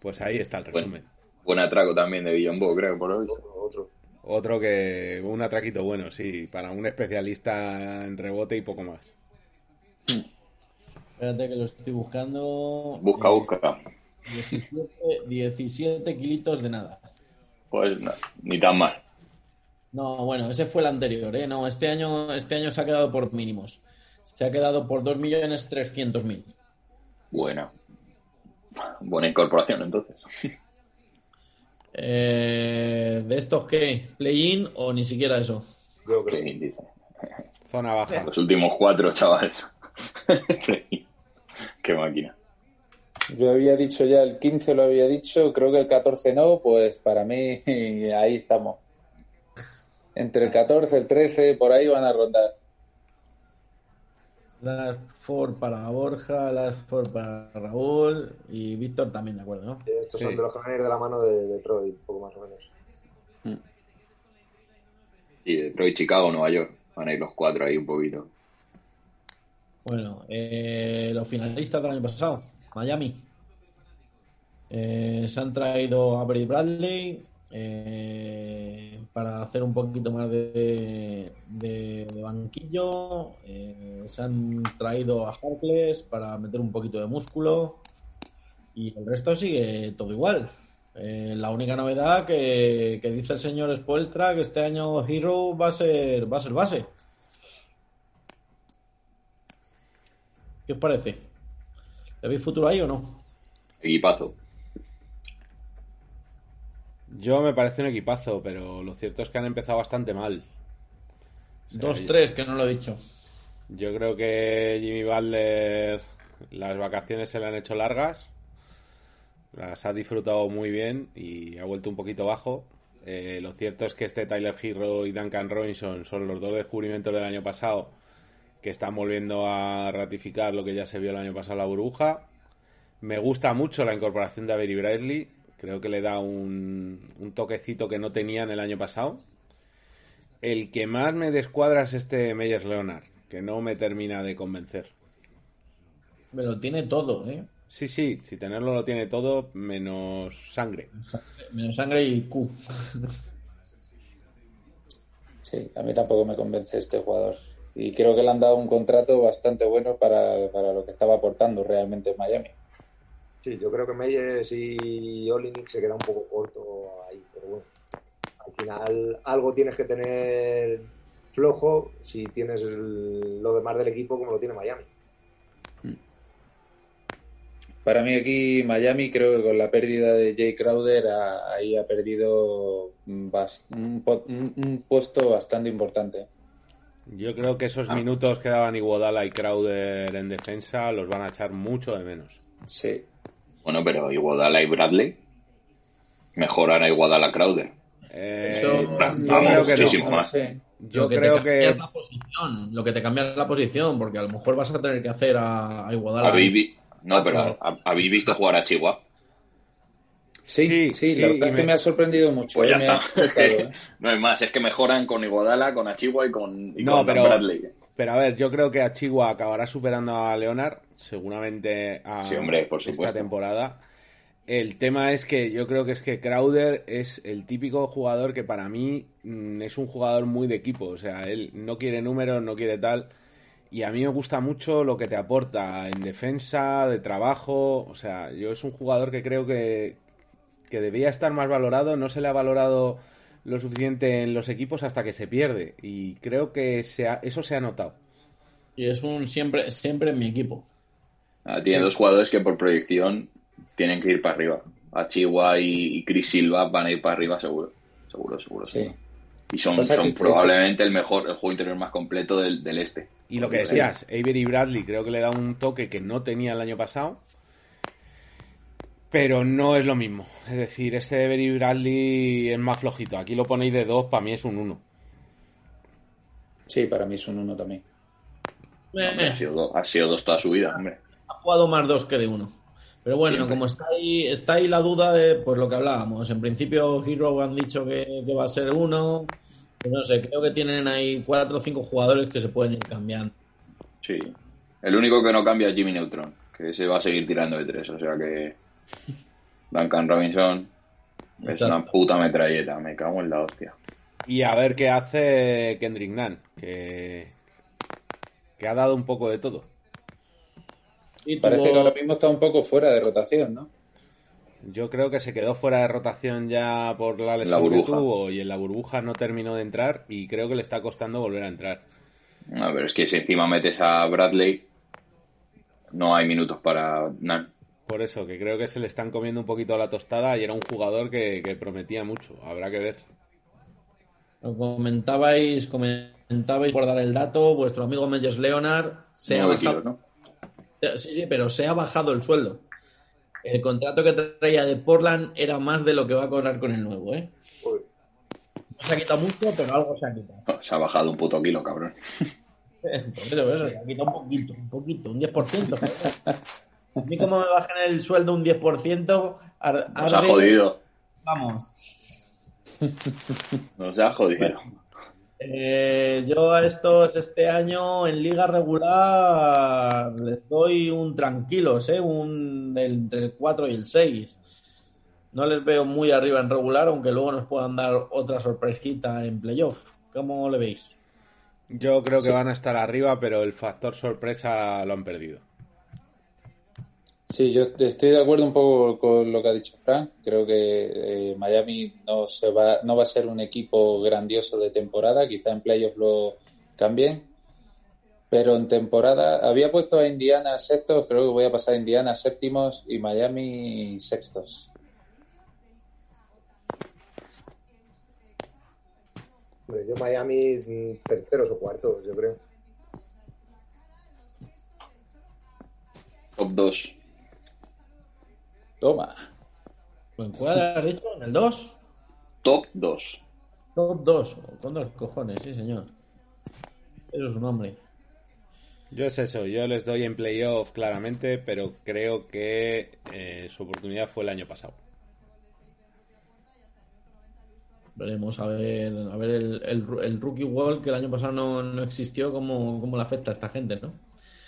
pues ahí está el resumen. Bueno. buen atraco también de Billombo, creo, por hoy. Otro, otro. Otro que un atraquito bueno, sí, para un especialista en rebote y poco más. Espérate que lo estoy buscando. Busca, busca. 17, 17 kilitos de nada. Pues no, ni tan mal. No, bueno, ese fue el anterior, ¿eh? No, este año, este año se ha quedado por mínimos. Se ha quedado por 2.300.000. Buena. Buena incorporación, entonces. Eh, ¿De estos qué? ¿Play-in o ni siquiera eso? Yo creo. Índice. Zona baja. Los últimos cuatro, chaval. Qué máquina. Yo había dicho ya el 15, lo había dicho, creo que el 14 no, pues para mí ahí estamos. Entre el 14 y el 13, por ahí van a rondar. Last Four para Borja, Last Four para Raúl y Víctor también, de acuerdo, ¿no? Estos Sí. son de los que van a ir de la mano de Detroit, poco más o menos. Y Detroit, Chicago, Nueva York. Van a ir los cuatro ahí un poquito. Bueno, eh, los finalistas del año pasado, Miami. Eh, se han traído a Avery Bradley eh, para hacer un poquito más de, banquillo. Eh, se han traído a Harkless para meter un poquito de músculo. Y el resto sigue todo igual. Eh, la única novedad que, dice el señor Spoelstra que este año Hero va a ser, va a ser base. ¿Qué os parece? veis futuro ahí o no? Equipazo. Yo me parece un equipazo, pero lo cierto es que han empezado bastante mal. O sea, 2-3, que no lo he dicho. Yo creo que Jimmy Butler las vacaciones se le han hecho largas, las ha disfrutado muy bien y ha vuelto un poquito bajo. Eh, lo cierto es que este Tyler Hero y Duncan Robinson son los dos descubrimientos del año pasado que están volviendo a ratificar lo que ya se vio el año pasado en la burbuja. Me gusta mucho la incorporación de Avery Bradley. Creo que le da un, un toquecito que no tenían el año pasado. El que más me descuadra es este Meyers Leonard, que no me termina de convencer. Me lo tiene todo, ¿eh? Sí, sí, si tenerlo lo tiene todo, menos sangre. Menos sangre y Q. Sí, a mí tampoco me convence este jugador. Y creo que le han dado un contrato bastante bueno para, para lo que estaba aportando realmente en Miami. Sí, yo creo que Meyers y Olinik se queda un poco corto ahí, pero bueno. Al final algo tienes que tener flojo si tienes el- lo demás del equipo como lo tiene Miami. Para mí aquí Miami creo que con la pérdida de Jay Crowder a- ahí ha perdido un puesto bastante importante. Yo creo que esos Ah. minutos que daban Iguodala y Crowder en defensa los van a echar mucho de menos. Sí. Bueno, pero Iguodala y Bradley mejoran a Iguodala Crowder. Eh, Eso- yo Vamos, creo que no. muchísimo. No lo más. Yo Lo que creo te es que la posición, lo que te cambia es la posición, porque a lo mejor vas a tener que hacer a, a Iguodala. ¿Habéis vi- No, pero ¿ha- ¿habéis visto jugar a Chihuahua? Sí, Sí, sí, sí, la y verdad es que me- me ha sorprendido mucho. Pues eh, ya ha está. gustado, eh. no hay más, es que mejoran con Iguodala, con Achigua y con, y No, con pero- Bradley. Pero a ver, yo creo que Achigua acabará superando a Leonard, seguramente a Sí, hombre, por esta supuesto. temporada. El tema es que yo creo que es que Crowder es el típico jugador que para mí mm, es un jugador muy de equipo. O sea, él no quiere números, no quiere tal. Y a mí me gusta mucho lo que te aporta en defensa, de trabajo. O sea, yo es un jugador que creo que, que debía estar más valorado. No se le ha valorado lo suficiente en los equipos hasta que se pierde. Y creo que se ha- eso se ha notado. Y es un siempre, siempre en mi equipo. Ah, tiene dos jugadores que por proyección tienen que ir para arriba. Achigua y, y Chris Silva van a ir para arriba seguro. Seguro, seguro. Sí. seguro. Y son, son este- probablemente el mejor, el juego interior más completo del, del este. Y lo que decías, Avery Bradley creo que le da un toque que no tenía el año pasado. Pero no es lo mismo. Es decir, este Avery Bradley es más flojito. Aquí lo ponéis de 2, para mí es un 1. Sí, para mí es un uno también. Eh, Hombre, ha, sido do- ha sido dos toda su vida, hombre. ha jugado más dos que de uno. Pero bueno, Siempre. como está ahí, está ahí la duda de pues lo que hablábamos. En principio, Hero han dicho que, que va a ser uno. Pues no sé, creo que tienen ahí cuatro o cinco jugadores que se pueden ir cambiando. Sí. El único que no cambia es Jimmy Neutron, que se va a seguir tirando de tres. O sea que Duncan Robinson es Exacto. una puta metralleta. Me cago en la hostia. Y a ver qué hace Kendrick Nunn, que, que ha dado un poco de todo. Y Parece tuvo- que ahora mismo está un poco fuera de rotación, ¿no? Yo creo que se quedó fuera de rotación ya por la la lesión que tuvo y en la burbuja no terminó de entrar y creo que le está costando volver a entrar. A ver, es que si encima metes a Bradley, no hay minutos para Nan. Por eso, que creo que se le están comiendo un poquito la tostada y era un jugador que, que prometía mucho. Habrá que ver. Lo comentabais, comentabais por dar el dato, vuestro amigo Meyers Leonard se ha bajado, sí, sí, pero se ha bajado el sueldo. El contrato que traía de Portland era más de lo que va a cobrar con el nuevo, ¿eh? Uy, No se ha quitado mucho, pero algo se ha quitado. Se ha bajado un puto kilo, cabrón. Por eso, por eso, se ha quitado un poquito, un poquito, un 10%. A mí como me bajan el sueldo un 10%, ar- Nos ha jodido. Vamos. Nos ha jodido. Eh, yo a estos este año en liga regular les doy un tranquilos, ¿eh? Un del- entre el 4 y el 6. No les veo muy arriba en regular, aunque luego nos puedan dar otra sorpresita en playoff. ¿Cómo le veis? Yo creo que Sí. van a estar arriba, pero el factor sorpresa lo han perdido. Sí, yo estoy de acuerdo un poco con lo que ha dicho Frank. Creo que eh, Miami no se va, no va a ser un equipo grandioso de temporada. Quizá en playoffs lo cambien. Pero en temporada había puesto a Indiana sextos, creo que voy a pasar a Indiana séptimos y Miami sextos. yo Miami mm, terceros o cuartos, yo creo. Top 2. Toma. ¿En cuál has dicho? ¿En el 2? Top 2. Top 2. Con dos cojones, sí, señor. Eso es un hombre. Yo es eso, yo les doy en playoff claramente, pero creo que eh, su oportunidad fue el año pasado. Veremos a ver, a ver el, el, rookie wall que el año pasado no, no existió, cómo, cómo, le afecta a esta gente, ¿no?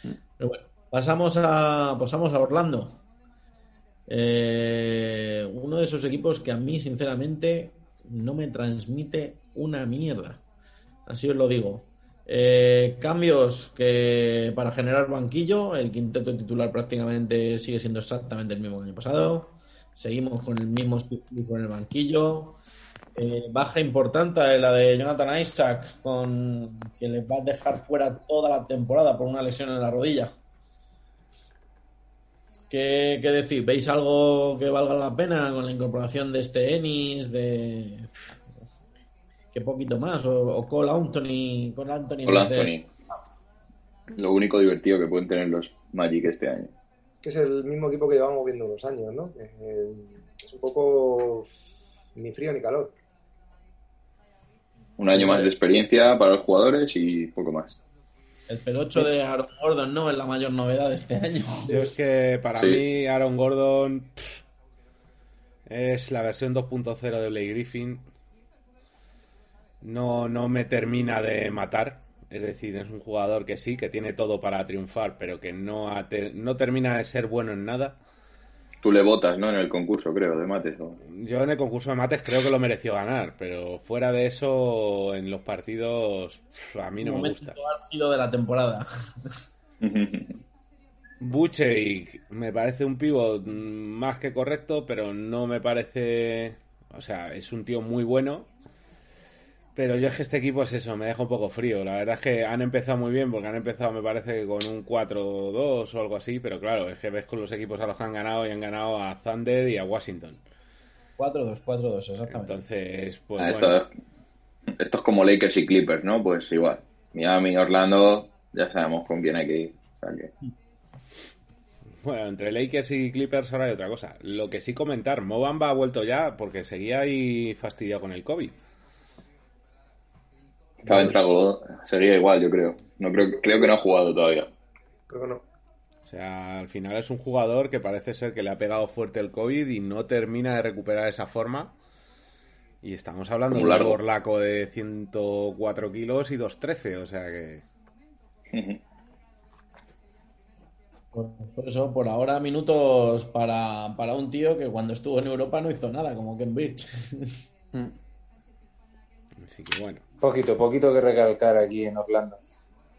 Mm. Pero bueno, pasamos a, pasamos a Orlando. Eh, uno de esos equipos que a mí, sinceramente, no me transmite una mierda. Así os lo digo. Eh, cambios que para generar banquillo, el quinteto titular prácticamente sigue siendo exactamente el mismo que el año pasado. Seguimos con el mismo con el banquillo. Eh, baja importante la de Jonathan Isaac, con que les va a dejar fuera toda la temporada por una lesión en la rodilla. ¿Qué, qué decir? ¿Veis algo que valga la pena con la incorporación de este Ennis, de qué poquito más, o, Cole Anthony, con Anthony. Cole Anthony. Lo único divertido que pueden tener los Magic este año. Que es el mismo equipo que llevamos viendo unos años, ¿no? Es un poco ni frío ni calor. Un año más de experiencia para los jugadores y poco más. El pelocho de Aaron Gordon no es la mayor novedad de este año. Yo es que para mí Aaron Gordon es la versión 2.0 de Blake Griffin. No, no me termina de matar. Es decir, es un jugador que sí, que tiene todo para triunfar, pero que no, no termina de ser bueno en nada. Tú le votas, ¿no? En el concurso, creo, de mates. Yo en el concurso de mates creo que lo mereció ganar, pero fuera de eso, en los partidos, a mí no me gusta. ha sido de la temporada. Buche me parece un pivot más que correcto, pero no me parece. O sea, es un tío muy bueno, pero yo es que este equipo es eso, me deja un poco frío. La verdad es que han empezado muy bien, porque han empezado, me parece, con un 4-2 o algo así, pero claro, es que ves con los equipos a los que han ganado y han ganado a Thunder y a Washington. 4-2, 4-2, exactamente. Entonces, pues. Ah, esto, esto, es como Lakers y Clippers, ¿no? Pues igual. Miami, Orlando, ya sabemos con quién hay que ir. Bueno, entre Lakers y Clippers ahora hay otra cosa. Lo que sí comentar, Mobamba ha vuelto ya porque seguía ahí fastidiado con el COVID. Estaba en trago, sería igual, yo creo. No creo, creo que no ha jugado todavía. Creo que no. O sea, al final es un jugador que parece ser que le ha pegado fuerte el COVID y no termina de recuperar esa forma. Y estamos hablando de un borlaco de 104 kilos y 213, o sea que. Por eso, por ahora, minutos para, para un tío que cuando estuvo en Europa no hizo nada, como Ken Birch. Mm. Así que bueno. Poquito, poquito que recalcar aquí en Orlando.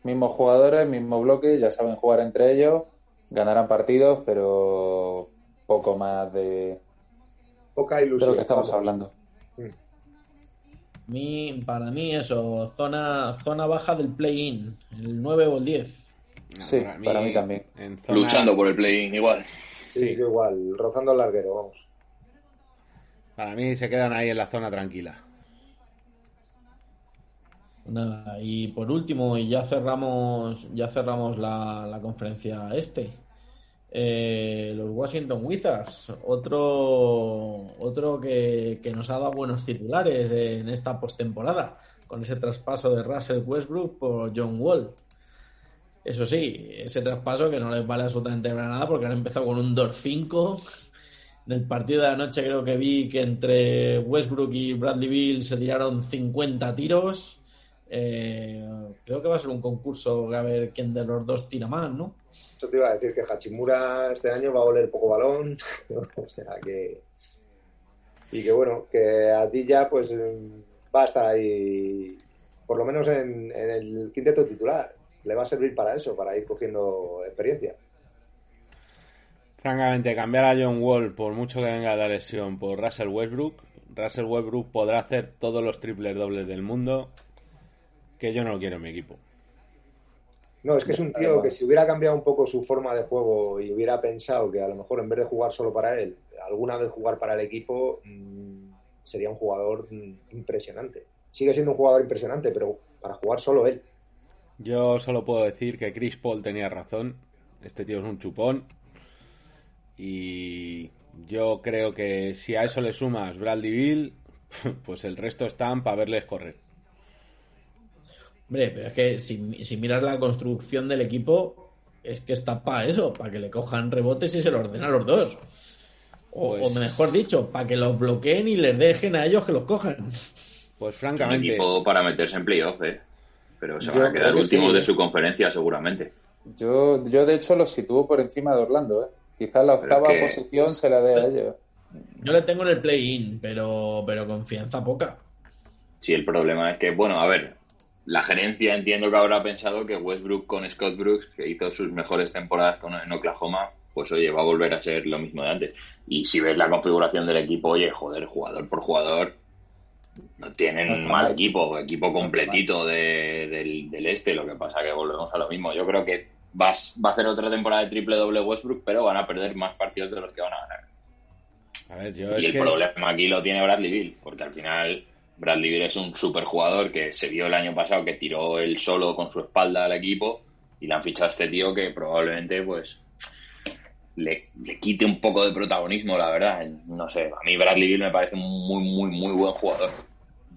Mismos jugadores, mismo bloque, ya saben jugar entre ellos, ganarán partidos, pero poco más de, Poca ilusión. de lo que estamos hablando. Mi, para mí eso, zona, zona baja del play-in, el 9 o el 10. sí, para mí, también. Luchando por el play-in, igual. Sí, igual, rozando el larguero, vamos. Para mí se quedan ahí en la zona tranquila. Nada, y por último, y ya cerramos, ya cerramos la, conferencia este. Eh, los Washington Wizards, otro, otro que, nos ha dado buenos titulares en esta postemporada, con ese traspaso de Russell Westbrook por John Wall. Eso sí, ese traspaso que no les vale absolutamente nada porque han empezado con un 2-5. En el partido de anoche creo que vi que entre Westbrook y Bradley Bill se tiraron 50 tiros. Eh, creo que va a ser un concurso a ver quién de los dos tira más, ¿no? Eso te iba a decir que Hachimura este año va a oler poco balón, o sea que y que bueno, que a ti ya pues va a estar ahí, por lo menos en, el quinteto titular, le va a servir para eso, para ir cogiendo experiencia. Francamente, cambiar a John Wall, por mucho que venga la lesión, por Russell Westbrook, Russell Westbrook podrá hacer todos los triples dobles del mundo, que yo no lo quiero en mi equipo. No, es que es un tío que si hubiera cambiado un poco su forma de juego y hubiera pensado que a lo mejor en vez de jugar solo para él, alguna vez jugar para el equipo, mm, sería un jugador mm, impresionante. Sigue siendo un jugador impresionante, pero para jugar solo él. Yo solo puedo decir que Chris Paul tenía razón. Este tío es un chupón. Y yo creo que si a eso le sumas Bradley Bill, pues el resto están para verles correr. Hombre, pero es que si, si miras la construcción del equipo, es que está para eso, para que le cojan rebotes y se lo ordenen a los dos. O, Pues- o mejor dicho, para que los bloqueen y les dejen a ellos que los cojan. Pues Un francamente, equipo para meterse en playoff, ¿eh? Pero se Yo van a quedar que últimos sí. de su conferencia, seguramente. Yo, yo de hecho los sitúo por encima de Orlando, ¿eh? Quizás la octava es que- posición se la dé a ellos. Yo le tengo en el play-in, pero, pero confianza poca. Sí, el problema es que, bueno, a ver, la gerencia entiendo que habrá pensado que Westbrook con Scott Brooks, que hizo sus mejores temporadas con, en Oklahoma, pues oye, va a volver a ser lo mismo de antes. Y si ves la configuración del equipo, oye, joder, jugador por jugador, no tienen No está mal mal. equipo, equipo completito de- del, del este, lo que pasa que volvemos a lo mismo. Yo creo que vas, va a hacer otra temporada de triple doble Westbrook, pero van a perder más partidos de los que van a ganar. a ver, yo Y es el que problema aquí lo tiene Bradley Bill, porque al final Bradley Bill es un super jugador que se vio el año pasado que tiró él solo con su espalda al equipo y le han fichado a este tío que probablemente pues le, le quite un poco de protagonismo, la verdad. No sé, a mí Bradley Bill me parece un muy, muy, muy buen jugador.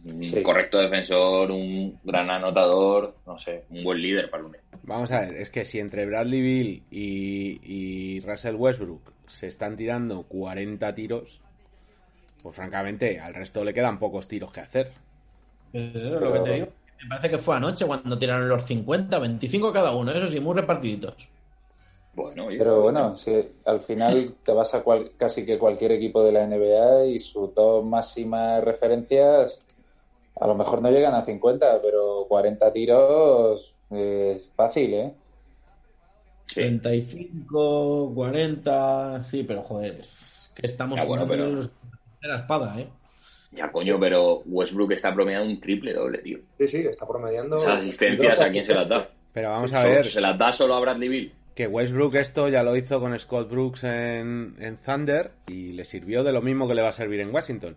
Un Sí. correcto defensor, un gran anotador, no sé, un buen líder para el UNED. Vamos a ver, es que si entre Bradley Bill y, y Russell Westbrook se están tirando 40 tiros, pues francamente al resto le quedan pocos tiros que hacer. Es lo que te digo. Me parece que fue anoche cuando tiraron los 50, 25 cada uno, eso sí, muy repartiditos. Bueno, oye, Pero bueno, si al final te vas a cual- casi que cualquier equipo de la NBA y su top máximas referencias a lo mejor no llegan a 50, pero 40 tiros es fácil, ¿eh? sí. 35, 40, sí, pero joder, es que estamos Ya, bueno, no pero- la espada, ¿eh? Ya coño, pero Westbrook está promediando un triple doble, tío. Sí, sí, está promediando. Esas asistencias, ¿a quién se las da? Pero vamos a ver ¿Se las da solo a Bradley Bill? que Westbrook esto ya lo hizo con Scott Brooks en, en Thunder y le sirvió de lo mismo que le va a servir en Washington.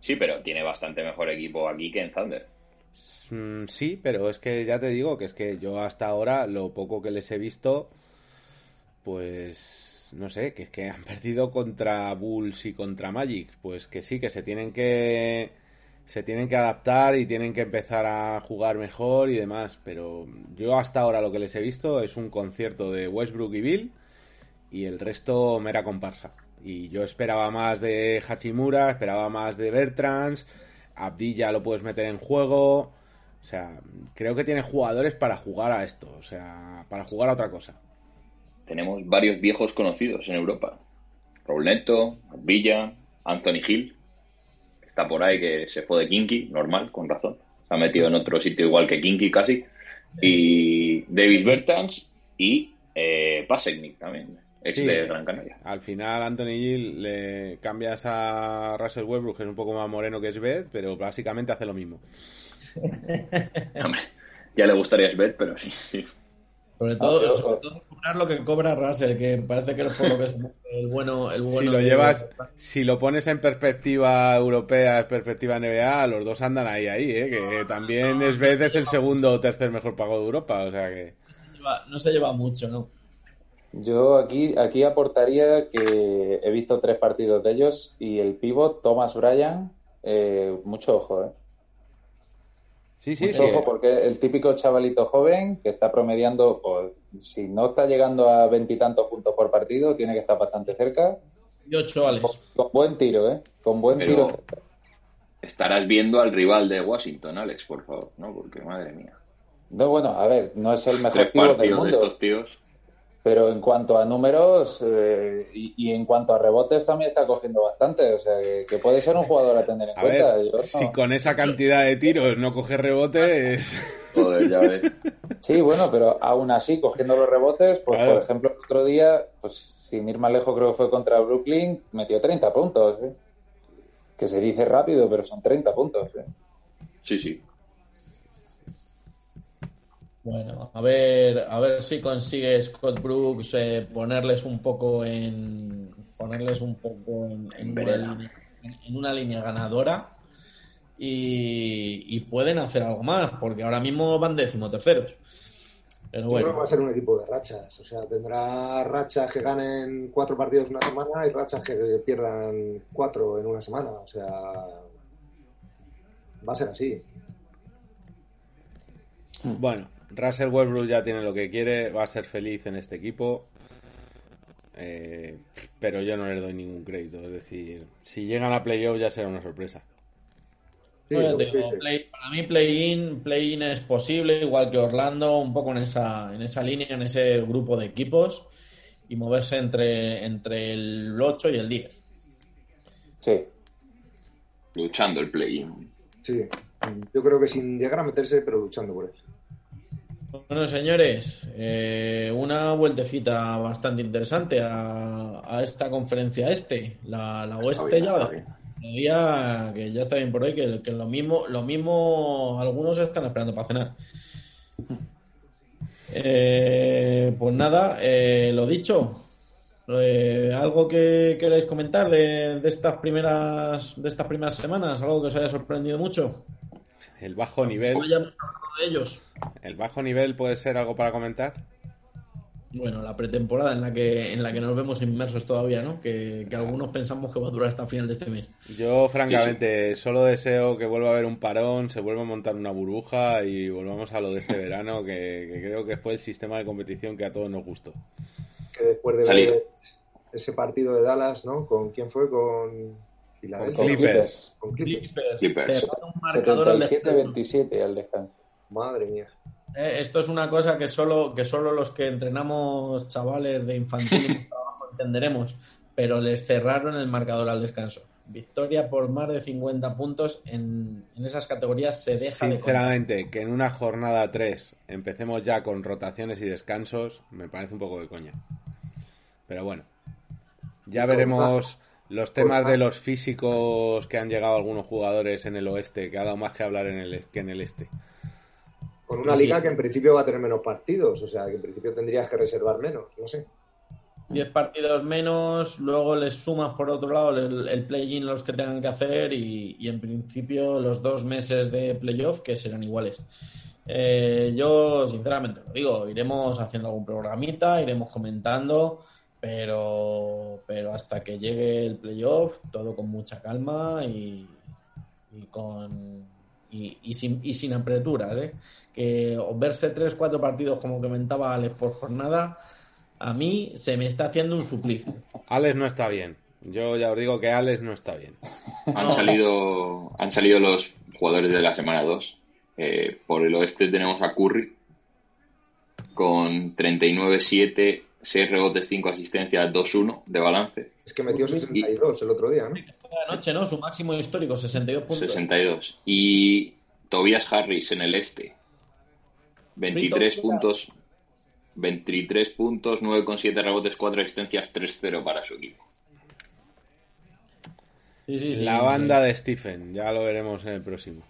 Sí, pero tiene bastante mejor equipo aquí que en Thunder. Mm, sí, pero es que ya te digo que es que yo hasta ahora lo poco que les he visto, pues no sé, que es que han perdido contra Bulls y contra Magic, pues que sí, que se tienen que se tienen que adaptar y tienen que empezar a jugar mejor y demás, pero yo hasta ahora lo que les he visto es un concierto de Westbrook y Bill y el resto mera comparsa. Y yo esperaba más de Hachimura, esperaba más de Bertrands, Abdilla lo puedes meter en juego. O sea, creo que tiene jugadores para jugar a esto, o sea, para jugar a otra cosa. Tenemos varios viejos conocidos en Europa. Raúl Neto, Villa, Anthony Hill. Está por ahí que se fue de Kinky, normal, con razón. Se ha metido en otro sitio igual que Kinky casi. Y Davis Bertans y eh, Pasechnik también, ex Sí. de Gran Canaria. Al final, Anthony Gill le cambias a Russell Westbrook, que es un poco más moreno que Sved, pero básicamente hace lo mismo. Hombre, ya le gustaría ver, pero sí, sí. Sobre todo, pero- sobre todo cobrar lo que cobra Russell, que parece que es por lo que se mueve el bueno, el bueno si lo de- llevas, si lo pones en perspectiva europea, en perspectiva NBA, los dos andan ahí, ahí, ¿eh? que también es el segundo o tercer mejor pago de Europa, o sea que... lleva- no se lleva mucho, ¿no? Yo aquí, aquí aportaría que he visto tres partidos de ellos y el pivot Thomas Bryan, eh, mucho ojo, ¿eh? Sí, sí, Mucho sí. ojo porque el típico chavalito joven que está promediando, pues, si no está llegando a veintitantos puntos por partido, tiene que estar bastante cerca. Y ocho, Alex. Con, con buen tiro, ¿eh? Con buen Pero- tiro. Estarás viendo al rival de Washington, Alex, por favor, ¿no? Porque, madre mía. No, bueno, a ver, no es el mejor Tres pivot del partidos de mundo, estos tíos. Pero en cuanto a números eh, y, y en cuanto a rebotes también está cogiendo bastante, o sea, que, que puede ser un jugador a tener en A cuenta. ver, Yo no- si con esa cantidad de tiros no coge rebotes... Joder, ya ves. Sí, bueno, pero aún así, cogiendo los rebotes, pues Claro. por ejemplo, el otro día, pues sin ir más lejos, creo que fue contra Brooklyn, metió 30 puntos. ¿eh? Que se dice rápido, pero son 30 puntos. ¿eh? Sí, sí. Bueno, a ver, a ver si consigue Scott Brooks eh, ponerles un poco en ponerles un poco en, en una, línea, en una línea ganadora y, y pueden hacer algo más, porque ahora mismo van decimoterceros. Pero Yo creo que bueno, va a ser un equipo de rachas. O sea, tendrá rachas que ganen cuatro partidos en una semana y rachas que pierdan cuatro en una semana. O sea, va a ser así. Bueno, Russell Westbrook ya tiene lo que quiere, va a ser feliz en este equipo. Eh, pero yo no les doy ningún crédito. Es decir, si llegan a playoff ya será una sorpresa. Sí, Bueno, digo, play- para mí play-in, play-in es posible, igual que Orlando, un poco en esa, en esa línea, en ese grupo de equipos y moverse entre, entre el 8 y el 10. Sí. Luchando el play-in. Sí, yo creo que sin llegar a meterse, pero luchando por eso. Bueno, señores, eh, una vueltecita bastante interesante a, a esta conferencia este. La, la oeste bien, ya está bien. Todavía que ya está bien por hoy, que, que lo mismo, lo mismo algunos están esperando para cenar. Eh, pues nada, eh, lo dicho. Eh, ¿Algo que queráis comentar de, de estas primeras de estas primeras semanas? ¿Algo que os haya sorprendido mucho? El bajo nivel, No hayamos hablado de ellos. el bajo nivel puede ser algo para comentar. Bueno, la pretemporada en la que en la que nos vemos inmersos todavía, ¿no? Que, que algunos pensamos que va a durar hasta el final de este mes. Yo, francamente, solo deseo que vuelva a haber un parón, se vuelva a montar una burbuja y volvamos a lo de este verano, que, que creo que fue el sistema de competición que a todos nos gustó. Que después de ver ese partido de Dallas, ¿no? ¿Con quién fue? Con. Con Clippers. Con Clippers. Clippers, un marcador al descanso. 77-27 al descanso. Madre mía. Eh, esto es una cosa que solo, que solo los que entrenamos chavales de infantil entenderemos, pero les cerraron el marcador al descanso. Victoria por más de 50 puntos en, en esas categorías se deja de. Sinceramente, que en una jornada 3 empecemos ya con rotaciones y descansos, me parece un poco de coña. Pero bueno, ya veremos los temas de los físicos que han llegado algunos jugadores en el oeste, que ha dado más que hablar en el, que en el este. Con una liga que en principio va a tener menos partidos. O sea, que en principio tendrías que reservar menos. No sé. 10 partidos menos, luego les sumas por otro lado el, el play-in los que tengan que hacer y, y en principio los dos meses de playoff que serán iguales. Eh, yo sinceramente lo digo, iremos haciendo algún programita, iremos comentando, pero, pero hasta que llegue el playoff, todo con mucha calma y, y con y, y sin, y sin apreturas, ¿eh? que verse 3-4 partidos como comentaba Alex por jornada a mí se me está haciendo un suplicio. Alex no está bien. Yo ya os digo que Alex no está bien. Han salido, han salido los jugadores de la semana 2. Eh, por el oeste tenemos a Curry con 39-7, 6 rebotes, 5 asistencias, 2-1 de balance. Es que metió 62 el otro día, ¿no? Anoche, ¿no? Su máximo histórico, 62 puntos. 62. Y Tobias Harris en el este. 23 Frito, puntos. 23 puntos, 9,7 rebotes, 4 asistencias, 3-0 para su equipo. Sí, sí, sí, la sí. banda de Stephen, ya lo veremos en el próximo.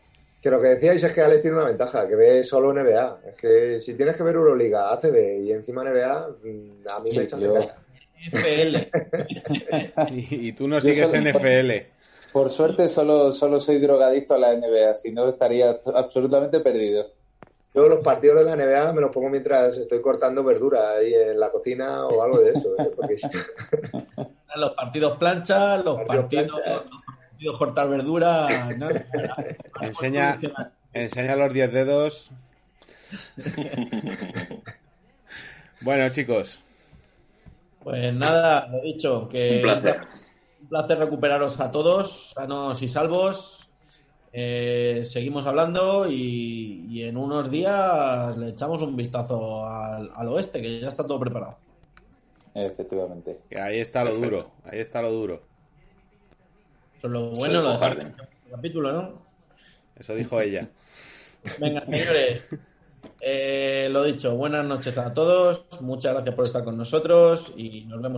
Que lo que decíais es que Alex tiene una ventaja, que ve solo NBA. Es que si tienes que ver Euroliga, ACB y encima NBA, mm, a mí Sí, me echan yo- de casa. FL. Y, y tú no Yo sigues solo- NFL. Por suerte solo, solo soy drogadicto a la NBA, si no estaría absolutamente perdido. Yo los partidos de la NBA me los pongo mientras estoy cortando verdura ahí en la cocina o algo de eso. ¿eh? Porque Los partidos plancha, los Partidos partidos, plancha. Cortar verdura. nada. Enseña, enseña los 10 dedos. bueno, chicos, Pues nada, lo dicho, que Un placer. un placer recuperaros a todos, sanos y salvos. Eh, seguimos hablando y, y en unos días le echamos un vistazo al, al oeste, que ya está todo preparado. Efectivamente. que ahí está lo duro. Ahí está lo duro. Eso es lo bueno lo de Harden. capítulo, ¿no? Eso dijo ella. Venga, señores. eh, lo dicho, buenas noches a todos. Muchas gracias por estar con nosotros y nos vemos.